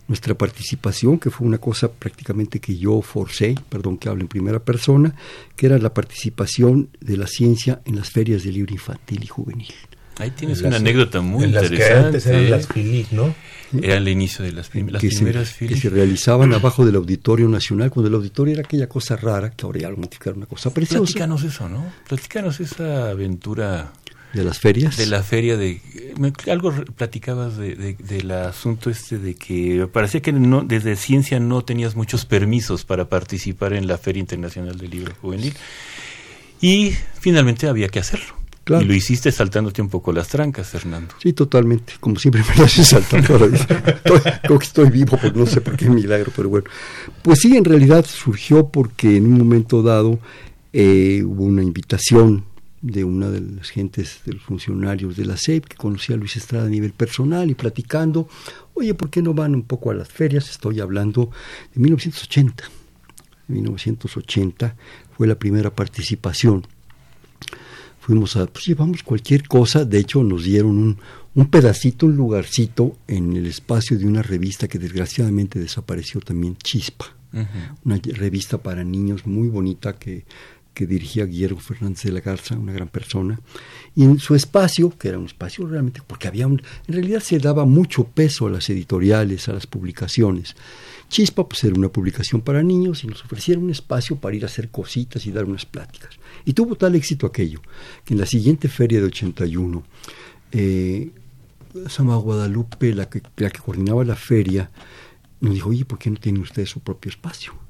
nuestra participación, que fue una cosa prácticamente que yo forcé, perdón que hable en primera persona, que era la participación de la ciencia en las ferias de libro infantil y juvenil. Ahí tienes una anécdota muy interesante. eran las filis, ¿no? Era el inicio de las, primeras filis. Que se realizaban abajo del Auditorio Nacional, cuando el auditorio era aquella cosa rara, que ahora ya lo modificaron una cosa preciosa. Platícanos eso, ¿no? Platícanos esa aventura de las ferias de la feria de algo platicabas de, del asunto este de que parecía que no desde ciencia no tenías muchos permisos para participar en la feria internacional del libro juvenil y finalmente había que hacerlo y lo hiciste saltándote un poco las trancas, Fernando. Sí, totalmente. Como siempre me lo haces saltando. creo que estoy vivo, por no sé por qué milagro, pero bueno. Pues sí, en realidad surgió porque en un momento dado eh, hubo una invitación de una de las gentes, de los funcionarios de la SEP, que conocía a Luis Estrada a nivel personal y platicando, oye, ¿por qué no van un poco a las ferias? Estoy hablando de 1980. 1980 fue la primera participación. Fuimos a, pues llevamos cualquier cosa, de hecho nos dieron un, un pedacito, un lugarcito en el espacio de una revista que desgraciadamente desapareció también, Chispa, una revista para niños muy bonita que que dirigía Guillermo Fernández de la Garza, una gran persona, y en su espacio, que era un espacio realmente, porque había un, en realidad se daba mucho peso a las editoriales, a las publicaciones. Chispa pues era una publicación para niños y nos ofrecieron un espacio para ir a hacer cositas y dar unas pláticas. Y tuvo tal éxito aquello, que en la siguiente feria de 81, eh, Sama Guadalupe, la que, la que coordinaba la feria, nos dijo, oye, ¿por qué no tienen ustedes su propio espacio?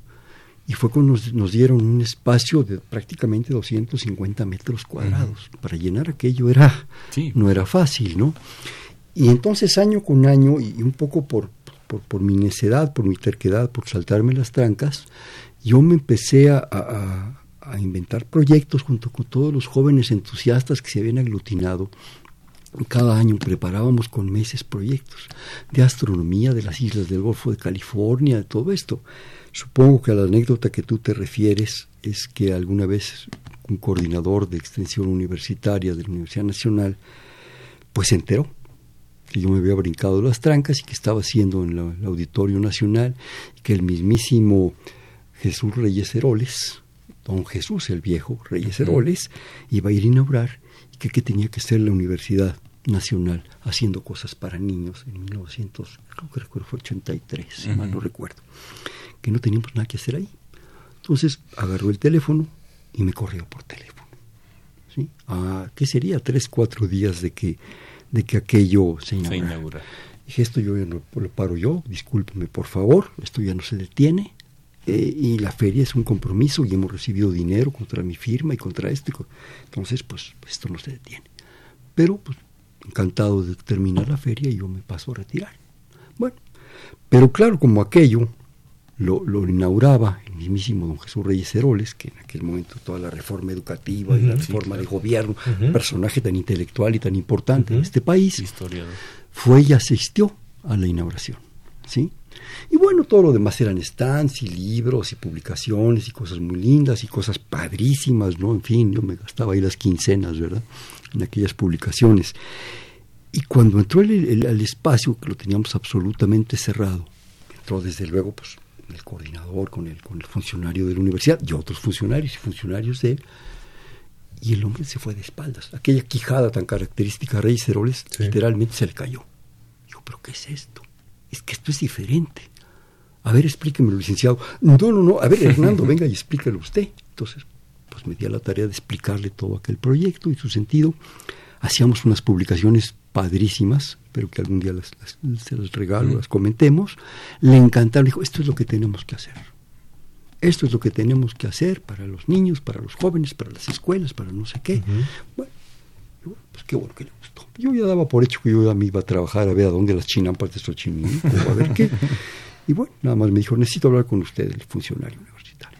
Y fue cuando nos, dieron un espacio de prácticamente 250 metros cuadrados. Para llenar aquello era, no era fácil, ¿no? Y entonces año con año, y un poco por, por, mi necedad, por mi terquedad, por saltarme las trancas, yo me empecé a, a, inventar proyectos junto con todos los jóvenes entusiastas que se habían aglutinado cada año preparábamos con meses proyectos de astronomía de las islas del Golfo de California, de todo esto. Supongo que la anécdota que tú te refieres es que alguna vez un coordinador de extensión universitaria de la Universidad Nacional, pues se enteró que yo me había brincado las trancas y que estaba haciendo en el Auditorio Nacional, y que el mismísimo Jesús Reyes Heroles, don Jesús el viejo Reyes Heroles, iba a ir a inaugurar y que, que tenía que ser la Universidad Nacional haciendo cosas para niños en 1900, creo que recuerdo fue 83, si mal no recuerdo que no teníamos nada que hacer ahí. Entonces agarró el teléfono y me corrió por teléfono. ¿sí? ¿Qué sería? Tres, cuatro días de que, de que aquello se inaugurara. Dije, esto yo no lo paro yo, discúlpeme por favor, esto ya no se detiene. Eh, y la feria es un compromiso y hemos recibido dinero contra mi firma y contra esto. Entonces, pues esto no se detiene. Pero, pues, encantado de terminar la feria y yo me paso a retirar. Bueno, pero claro, como aquello lo, lo, inauguraba el mismísimo don Jesús Reyes Heroles, que en aquel momento toda la reforma educativa y la reforma de gobierno, personaje tan intelectual y tan importante en este país, fue y asistió a la inauguración. ¿sí? Y bueno, todo lo demás eran stands y libros y publicaciones y cosas muy lindas y cosas padrísimas, ¿no? En fin, yo me gastaba ahí las quincenas, ¿verdad? En aquellas publicaciones. Y cuando entró el, al espacio, que lo teníamos absolutamente cerrado, entró desde luego pues, el coordinador con el, con el funcionario de la universidad y otros funcionarios y funcionarios de él, y el hombre se fue de espaldas. Aquella quijada tan característica de Reyes Heroles literalmente se le cayó. Dijo, ¿pero qué es esto? Es que esto es diferente. A ver, explíquemelo, licenciado. No, no, no. A ver, Hernando, venga y explíquelo usted. Entonces, pues me di a la tarea de explicarle todo aquel proyecto y su sentido. Hacíamos unas publicaciones padrísimas, pero que algún día las, se las regalo, las comentemos. Le encantaron, dijo, esto es lo que tenemos que hacer. Esto es lo que tenemos que hacer para los niños, para los jóvenes, para las escuelas, para no sé qué. Bueno, pues qué bueno que le gustó. Yo ya daba por hecho que yo ya me iba a trabajar a ver a dónde las chinampas de Xochimilco, a ver qué. Y bueno, nada más me dijo, necesito hablar con usted, el funcionario universitario.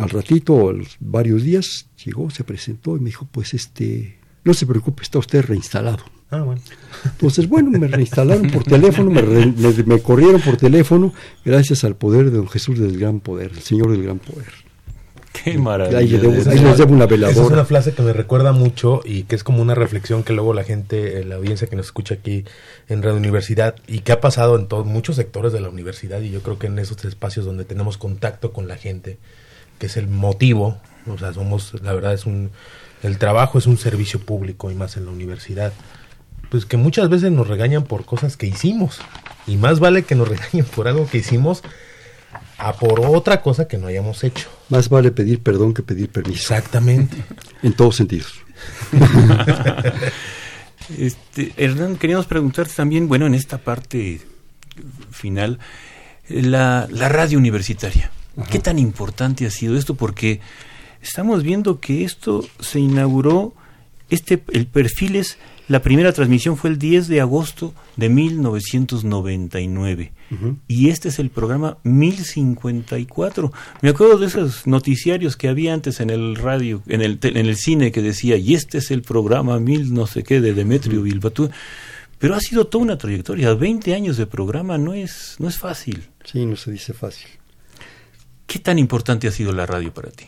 Al ratito, a los varios días, llegó, se presentó y me dijo, pues este, no se preocupe, está usted reinstalado. Ah, bueno. Entonces, bueno, me reinstalaron por teléfono, me, corrieron por teléfono, gracias al poder de don Jesús del gran poder, el Señor del gran poder. Qué maravilla. Ahí, les debo una veladora. Esa es una frase que me recuerda mucho y que es como una reflexión que luego la gente, eh, la audiencia que nos escucha aquí en Radio Universidad y que ha pasado en todos muchos sectores de la universidad y yo creo que en esos espacios donde tenemos contacto con la gente, que es el motivo, o sea, somos, la verdad es un, el trabajo es un servicio público y más en la universidad pues que muchas veces nos regañan por cosas que hicimos. Y más vale que nos regañen por algo que hicimos a por otra cosa que no hayamos hecho. Más vale pedir perdón que pedir permiso. Exactamente. en todos sentidos. este, Hernán, queríamos preguntarte también, bueno, en esta parte final, la, la radio universitaria. ¿Qué tan importante ha sido esto? Porque estamos viendo que esto se inauguró, este, el perfil es la primera transmisión fue el 10 de agosto de 1999 y este es el programa 1054. Me acuerdo de esos noticiarios que había antes en el radio, en el, en el cine que decía, y este es el programa mil no sé qué de Demetrio Bilbatú. Pero ha sido toda una trayectoria, 20 años de programa no es, no es fácil. Sí, no se dice fácil. ¿Qué tan importante ha sido la radio para ti?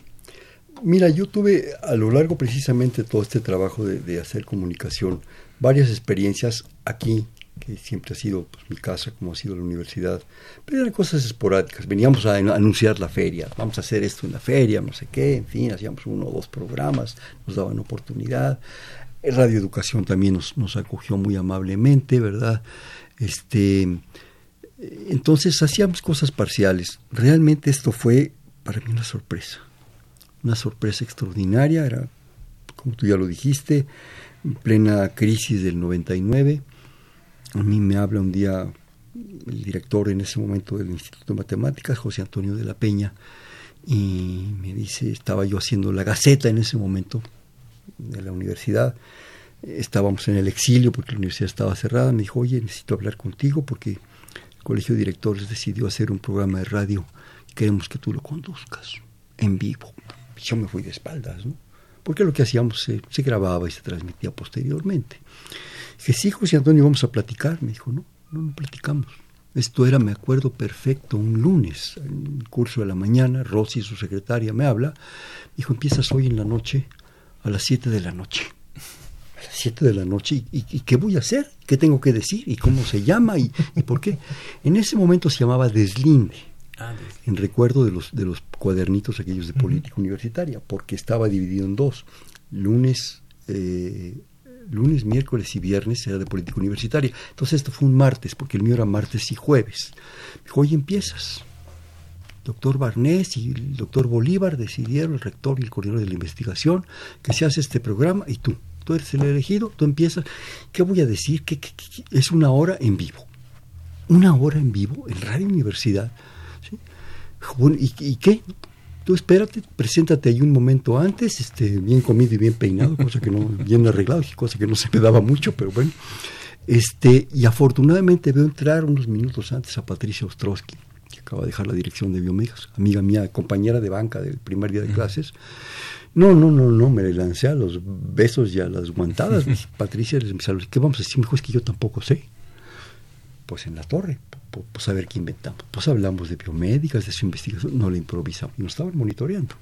Mira, yo tuve a lo largo precisamente todo este trabajo de, hacer comunicación, varias experiencias aquí, que siempre ha sido pues, mi casa, como ha sido la universidad, pero eran cosas esporádicas. Veníamos a anunciar la feria, vamos a hacer esto en la feria, no sé qué, en fin, hacíamos uno o dos programas, nos daban oportunidad. Radio Educación también nos, nos acogió muy amablemente, ¿verdad? Este, entonces hacíamos cosas parciales. Realmente esto fue para mí una sorpresa una sorpresa extraordinaria, era, como tú ya lo dijiste, en plena crisis del 99. A mí me habla un día el director en ese momento del Instituto de Matemáticas, José Antonio de la Peña, y me dice, estaba yo haciendo la Gaceta en ese momento de la universidad, estábamos en el exilio porque la universidad estaba cerrada, me dijo, oye, necesito hablar contigo porque el Colegio de Directores decidió hacer un programa de radio. Queremos que tú lo conduzcas en vivo yo me fui de espaldas, ¿no? Porque lo que hacíamos se, grababa y se transmitía posteriormente. Dije, sí, José Antonio, vamos a platicar. Me dijo, no, no, no platicamos. Esto era, me acuerdo perfecto, un lunes, en el curso de la mañana, Rosy, su secretaria, me habla. Dijo, empiezas hoy en la noche, a las 7 de la noche. A las 7 de la noche, ¿Y, qué voy a hacer? ¿Qué tengo que decir? ¿Y cómo se llama? ¿Y, ¿Y por qué? En ese momento se llamaba Deslinde Ah, en recuerdo de los, de los cuadernitos aquellos de política universitaria, porque estaba dividido en dos. Lunes, eh, lunes, miércoles y viernes era de política universitaria. Entonces esto fue un martes, porque el mío era martes y jueves. Dijo, hoy empiezas. Doctor Barnés y el doctor Bolívar decidieron, el rector y el coordinador de la investigación, que se hace este programa y tú. tú eres el elegido, tú empiezas. ¿Qué voy a decir? que Es una hora en vivo. Una hora en vivo en Radio Universidad. ¿Y, qué? Tú espérate, preséntate ahí un momento antes, este, bien comido y bien peinado, cosa que no, bien arreglado, cosa que no se me daba mucho, pero bueno. Este, y afortunadamente veo entrar unos minutos antes a Patricia Ostrowski, que acaba de dejar la dirección de Biomédicos, amiga mía, compañera de banca del primer día de clases. No, no, no, no, me lancé a los besos y a las guantadas. Patricia les empezó a decir, ¿qué vamos a decir? Me dijo, es que yo tampoco sé. Pues en la torre, pues a ver qué inventamos. Pues hablamos de biomédicas, de su investigación, no la improvisamos, nos estaban monitoreando.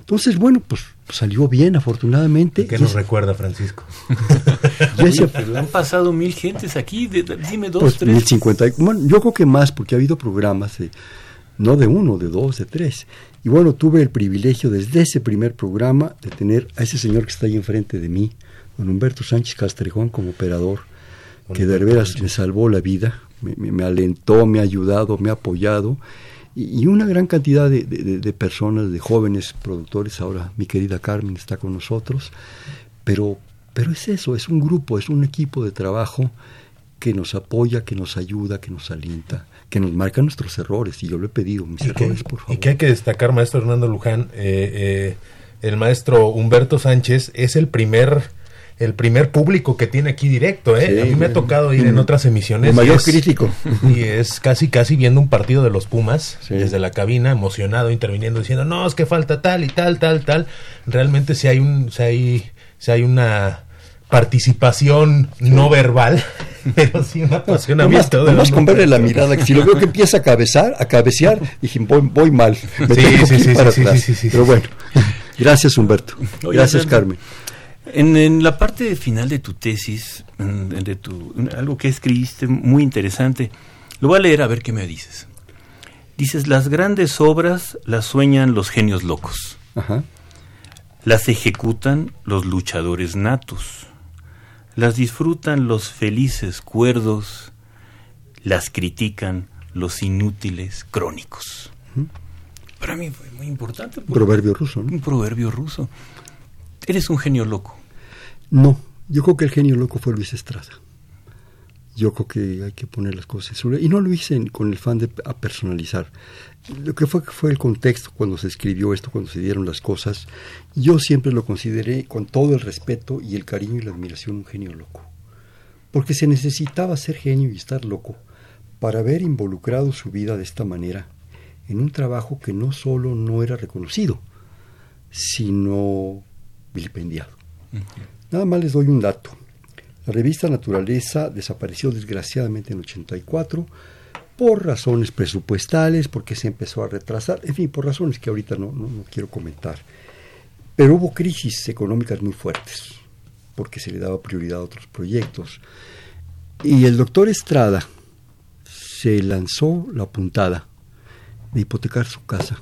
Entonces, bueno, pues, salió bien, afortunadamente. ¿Qué nos recuerda, Francisco? han pasado mil gentes aquí, dime dos, pues, tres. Mil cincuenta, bueno, yo creo que más, porque ha habido programas, no de uno, de dos, de tres. Y bueno, tuve el privilegio desde ese primer programa de tener a ese señor que está ahí enfrente de mí, don Humberto Sánchez Castrejón, como operador, que de veras me salvó la vida, me alentó, me ha ayudado, me ha apoyado. Y, una gran cantidad de, personas, de jóvenes productores, ahora mi querida Carmen está con nosotros, pero, pero es eso, es un grupo, es un equipo de trabajo que nos apoya, que nos ayuda, que nos alienta, que nos marca nuestros errores, y yo lo he pedido, mis errores, por favor. Y que hay que destacar, maestro Hernando Luján, eh, eh, el maestro Humberto Sánchez es el primer el primer público que tiene aquí directo, ¿eh? a mí me ha tocado ir en otras emisiones. El mayor crítico. Y es casi, casi viendo un partido de los Pumas, desde la cabina, emocionado, interviniendo, diciendo, no, es que falta tal y tal, tal, tal. Realmente si hay un, si hay, si hay una participación no verbal, pero sí un apasionamiento. Vamos con verle la mirada, que si lo veo que empieza a cabezar, a cabecear, dije, voy, voy mal. sí, sí, sí, sí, sí, Pero bueno, gracias Humberto. Gracias Carmen. En, la parte final de tu tesis, de tu, algo que escribiste muy interesante, lo voy a leer a ver qué me dices. Dices, las grandes obras las sueñan los genios locos. Las ejecutan los luchadores natos. Las disfrutan los felices cuerdos. Las critican los inútiles crónicos. Para mí fue muy importante. Un proverbio ruso. Un proverbio ruso. Eres un genio loco. No, yo creo que el genio loco fue Luis Estrada. Yo creo que hay que poner las cosas sobre... Y no lo hice con el fan de personalizar. Lo que fue fue el contexto cuando se escribió esto, cuando se dieron las cosas. Yo siempre lo consideré con todo el respeto y el cariño y la admiración un genio loco. Porque se necesitaba ser genio y estar loco para haber involucrado su vida de esta manera en un trabajo que no solo no era reconocido, sino vilipendiado. Nada más les doy un dato. La revista Naturaleza desapareció desgraciadamente en 84 por razones presupuestales, porque se empezó a retrasar, en fin, por razones que ahorita no, no, quiero comentar. Pero hubo crisis económicas muy fuertes, porque se le daba prioridad a otros proyectos. Y el doctor Estrada se lanzó la puntada de hipotecar su casa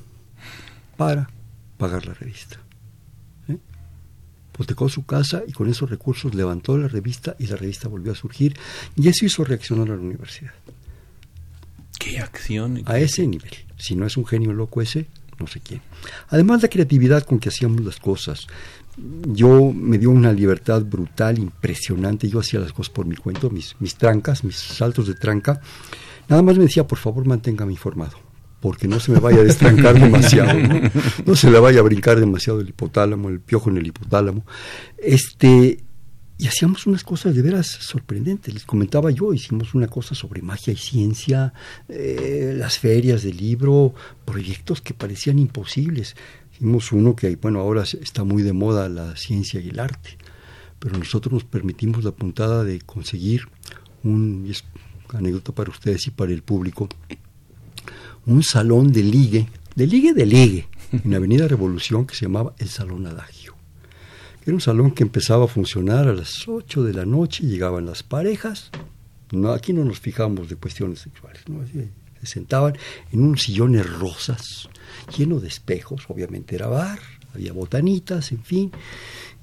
para pagar la revista hipotecó su casa y con esos recursos levantó la revista y la revista volvió a surgir y eso hizo reaccionar a la universidad. ¿Qué acción? A ese nivel. Si no es un genio loco ese, no sé quién. Además la creatividad con que hacíamos las cosas. Yo me dio una libertad brutal, impresionante. Yo hacía las cosas por mi cuento, mis, mis trancas, mis saltos de tranca. Nada más me decía, por favor, manténgame informado porque no se me vaya a destrancar demasiado, ¿no? se le vaya a brincar demasiado el hipotálamo, el piojo en el hipotálamo. Este, y hacíamos unas cosas de veras sorprendentes. Les comentaba yo, hicimos una cosa sobre magia y ciencia, eh, las ferias de libro, proyectos que parecían imposibles. Hicimos uno que, bueno, ahora está muy de moda la ciencia y el arte, pero nosotros nos permitimos la puntada de conseguir un, es anécdota para ustedes y para el público, un salón de ligue, de ligue de ligue, en Avenida Revolución que se llamaba el Salón Adagio. Era un salón que empezaba a funcionar a las 8 de la noche, llegaban las parejas, no, aquí no nos fijamos de cuestiones sexuales, se sentaban en unos sillones rosas, lleno de espejos, obviamente era bar, había botanitas, en fin,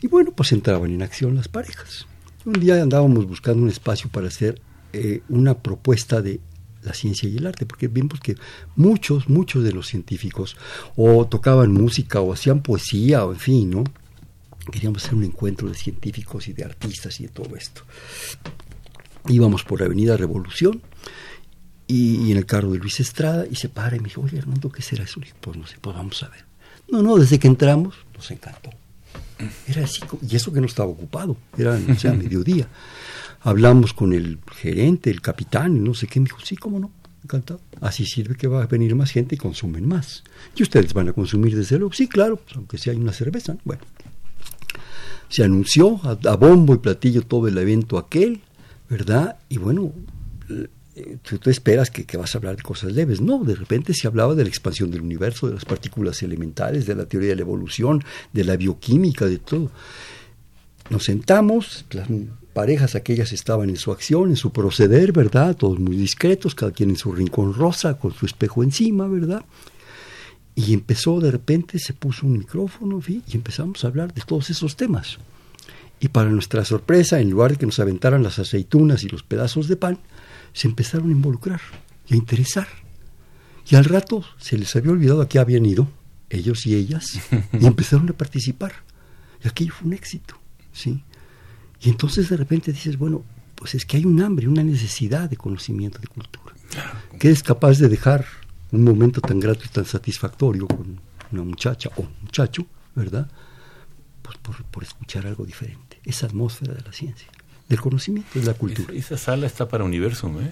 y bueno, pues entraban en acción las parejas. Un día andábamos buscando un espacio para hacer eh, una propuesta de la ciencia y el arte, porque vimos que muchos, muchos de los científicos o tocaban música o hacían poesía o en fin, ¿no? Queríamos hacer un encuentro de científicos y de artistas y de todo esto. Íbamos por la Avenida Revolución y, en el carro de Luis Estrada y se para y me dijo, oye Armando, ¿qué será eso? Y pues no sé, pues vamos a ver. No, no, desde que entramos nos encantó. Era así, y eso que no estaba ocupado, era, o sea, mediodía. Hablamos con el gerente, el capitán, no sé qué, me dijo, sí, cómo no, encantado. Así sirve que va a venir más gente y consumen más. Y ustedes van a consumir desde luego, sí, claro, pues, aunque sea una cerveza. Bueno, se anunció a, bombo y platillo todo el evento aquel, ¿verdad? Y bueno, eh, tú, esperas que, vas a hablar de cosas leves. No, de repente se hablaba de la expansión del universo, de las partículas elementales, de la teoría de la evolución, de la bioquímica, de todo. Nos sentamos, parejas aquellas estaban en su acción, en su proceder, ¿verdad? Todos muy discretos, cada quien en su rincón rosa, con su espejo encima, ¿verdad? Y empezó de repente, se puso un micrófono y empezamos a hablar de todos esos temas. Y para nuestra sorpresa, en lugar de que nos aventaran las aceitunas y los pedazos de pan, se empezaron a involucrar y a interesar. Y al rato se les había olvidado a qué habían ido, ellos y ellas, y empezaron a participar. Y aquello fue un éxito, ¿sí? Y entonces de repente dices, bueno, pues es que hay un hambre, una necesidad de conocimiento, de cultura. Que es capaz de dejar un momento tan grato y tan satisfactorio con una muchacha o un muchacho, ¿verdad? Pues por, escuchar algo diferente. Esa atmósfera de la ciencia, del conocimiento, de la cultura. Esa, sala está para Universum, ¿eh?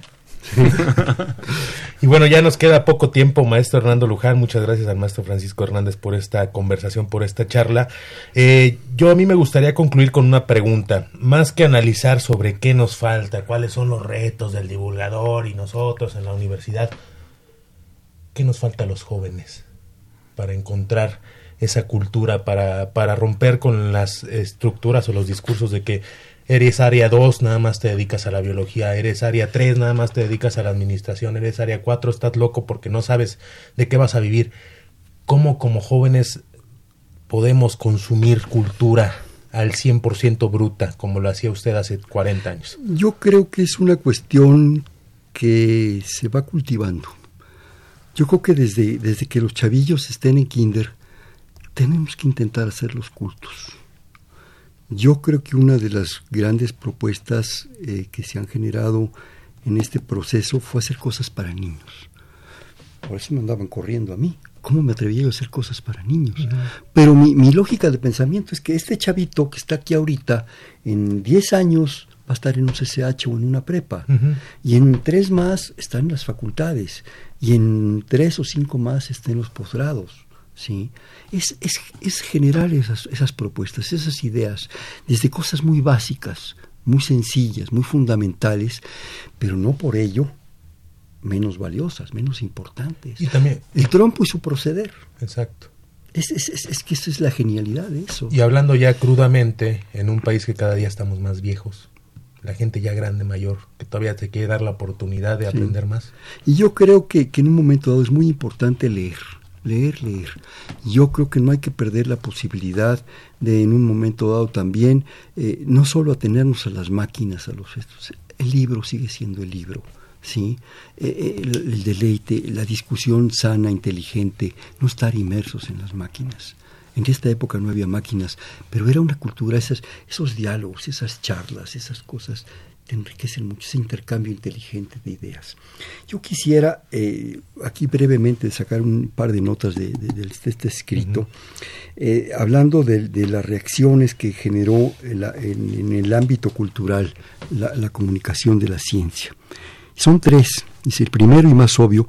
y bueno, ya nos queda poco tiempo, maestro Hernando Luján. Muchas gracias al maestro Francisco Hernández por esta conversación, por esta charla. Eh, yo a mí me gustaría concluir con una pregunta. Más que analizar sobre qué nos falta, cuáles son los retos del divulgador y nosotros en la universidad, ¿qué nos falta a los jóvenes para encontrar esa cultura, para, para romper con las estructuras o los discursos de que eres área 2, nada más te dedicas a la biología, eres área 3, nada más te dedicas a la administración, eres área 4, estás loco porque no sabes de qué vas a vivir. ¿Cómo como jóvenes podemos consumir cultura al 100% bruta, como lo hacía usted hace 40 años? Yo creo que es una cuestión que se va cultivando. Yo creo que desde, desde que los chavillos estén en kinder, tenemos que intentar hacerlos cultos. Yo creo que una de las grandes propuestas eh, que se han generado en este proceso fue hacer cosas para niños. Por eso me andaban corriendo a mí. ¿Cómo me atreví a hacer cosas para niños? Pero mi, mi, lógica de pensamiento es que este chavito que está aquí ahorita, en 10 años va a estar en un CCH o en una prepa. Y en tres más están en las facultades. Y en tres o cinco más están en los posgrados. ¿Sí? Es, es, es generar esas, esas propuestas, esas ideas, desde cosas muy básicas, muy sencillas, muy fundamentales, pero no por ello menos valiosas, menos importantes. Y también el trompo y su proceder. Exacto. Es, es, es, que esa es la genialidad de eso. Y hablando ya crudamente, en un país que cada día estamos más viejos, la gente ya grande, mayor, que todavía te quiere dar la oportunidad de aprender más. Y yo creo que, que, en un momento dado es muy importante leer, leer, leer. Yo creo que no hay que perder la posibilidad de en un momento dado también, eh, no solo atenernos a las máquinas, a los el libro sigue siendo el libro. ¿sí? Eh, eh, el, el, deleite, la discusión sana, inteligente, no estar inmersos en las máquinas. En esta época no había máquinas, pero era una cultura, esas, esos diálogos, esas charlas, esas cosas enriquecen mucho, ese intercambio inteligente de ideas. Yo quisiera eh, aquí brevemente sacar un par de notas de, este escrito, eh, hablando de, las reacciones que generó en, el ámbito cultural la, la, comunicación de la ciencia. Son tres. Dice, el primero y más obvio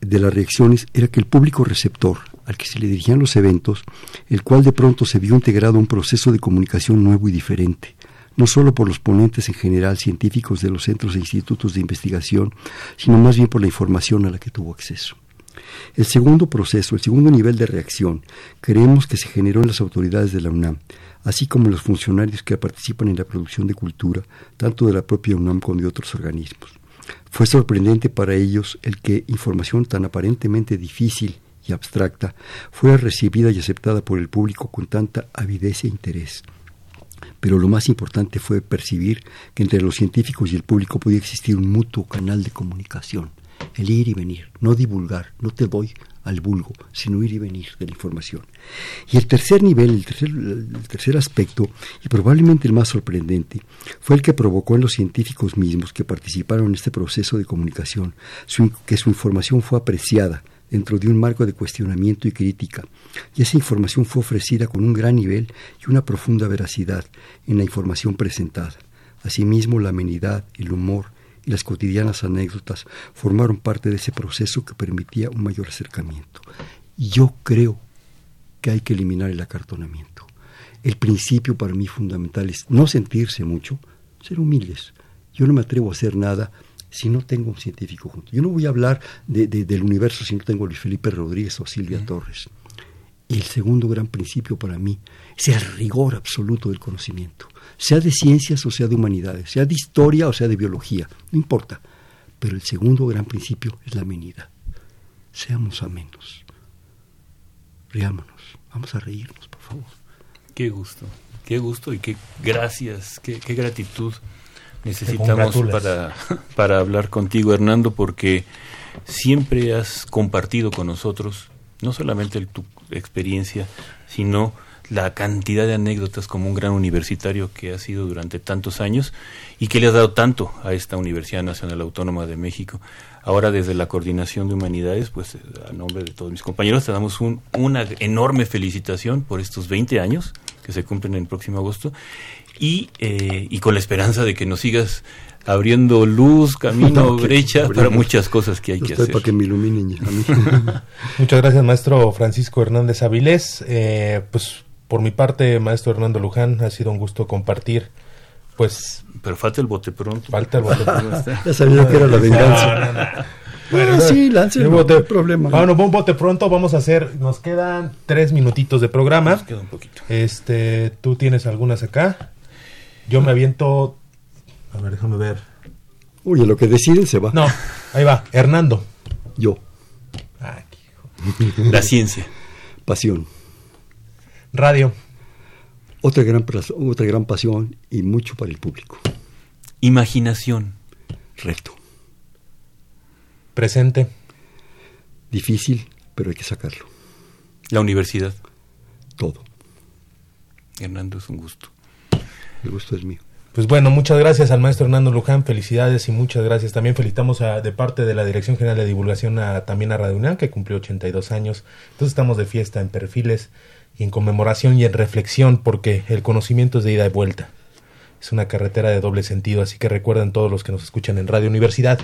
de las reacciones era que el público receptor, al que se le dirigían los eventos, el cual de pronto se vio integrado a un proceso de comunicación nuevo y diferente, no solo por los ponentes en general científicos de los centros e institutos de investigación, sino más bien por la información a la que tuvo acceso. El segundo proceso, el segundo nivel de reacción, creemos que se generó en las autoridades de la UNAM, así como en los funcionarios que participan en la producción de cultura, tanto de la propia UNAM como de otros organismos. Fue sorprendente para ellos el que información tan aparentemente difícil y abstracta fuera recibida y aceptada por el público con tanta avidez e interés. Pero lo más importante fue percibir que entre los científicos y el público podía existir un mutuo canal de comunicación. el ir y venir, no divulgar, no te doy al vulgo, sino ir y venir de la información. Y el tercer nivel, el tercer, el tercer aspecto, y probablemente el más sorprendente, fue el que provocó en los científicos mismos que participaron en este proceso de comunicación, que su información fue apreciada dentro de un marco de cuestionamiento y crítica, y esa información fue ofrecida con un gran nivel y una profunda veracidad en la información presentada. Asimismo, la amenidad, el humor, y las cotidianas anécdotas formaron parte de ese proceso que permitía un mayor acercamiento. Yo creo que hay que eliminar el acartonamiento. El principio para mí fundamental es no sentirse mucho, ser humildes. Yo no me atrevo a hacer nada si no tengo un científico junto. Yo no voy a hablar del universo si no tengo a Luis Felipe Rodríguez o Silvia Torres. Y el segundo gran principio para mí es el rigor absoluto del conocimiento sea de ciencias o sea de humanidades, sea de historia o sea de biología, no importa. Pero el segundo gran principio es la amenidad. Seamos amenos. Riámonos. Vamos a reírnos, por favor. Qué gusto, qué gusto y qué gracias, qué, gratitud necesitamos para, para hablar contigo, Hernando, porque siempre has compartido con nosotros no solamente tu experiencia, sino la cantidad de anécdotas como un gran universitario que ha sido durante tantos años y que le ha dado tanto a esta Universidad Nacional Autónoma de México. Ahora desde la Coordinación de Humanidades, pues a nombre de todos mis compañeros, te damos un, una enorme felicitación por estos 20 años que se cumplen en el próximo agosto y, eh, y con la esperanza de que nos sigas abriendo luz, camino, brecha para muchas cosas que hay que hacer. para que me iluminen Muchas gracias, maestro Francisco Hernández Avilés. Eh, pues por mi parte, maestro Hernando Luján, ha sido un gusto compartir, pues... Pero falta el bote pronto. Falta el bote pronto. ya sabía que era la venganza. Bueno, sí, lance el bote, problema. Bueno, un bote pronto, vamos a hacer, nos quedan tres minutitos de programa. Nos queda un poquito. Este, tú tienes algunas acá. Yo me aviento, a ver, déjame ver. Uy, lo que deciden se va. No, ahí va, Hernando. Yo. La ciencia. Pasión. Radio. Otra gran, otra gran pasión y mucho para el público. Imaginación. Reto. Presente. Difícil, pero hay que sacarlo. La universidad. Todo. Hernando, es un gusto. El gusto es mío. Pues bueno, muchas gracias al maestro Hernando Luján, felicidades y muchas gracias. También felicitamos a, de parte de la Dirección General de Divulgación a, también a Radio UNAM, que cumplió 82 años. Entonces estamos de fiesta en perfiles y en conmemoración y en reflexión, porque el conocimiento es de ida y vuelta. Es una carretera de doble sentido, así que recuerden todos los que nos escuchan en Radio Universidad.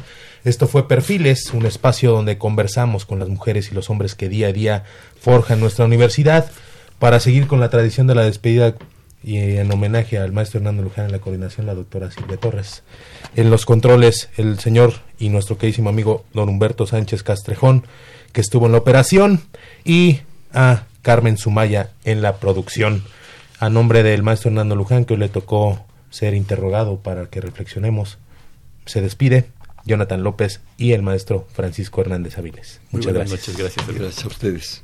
Esto fue Perfiles, un espacio donde conversamos con las mujeres y los hombres que día a día forjan nuestra universidad para seguir con la tradición de la despedida y en homenaje al maestro Hernando Luján en la coordinación la doctora Silvia Torres. En los controles el señor y nuestro queridísimo amigo don Humberto Sánchez Castrejón, que estuvo en la operación, y a Carmen Sumaya en la producción. A nombre del maestro Hernando Luján, que hoy le tocó ser interrogado para que reflexionemos, se despide Jonathan López y el maestro Francisco Hernández Aviles. Muchas gracias. Muchas gracias. Gracias a ustedes.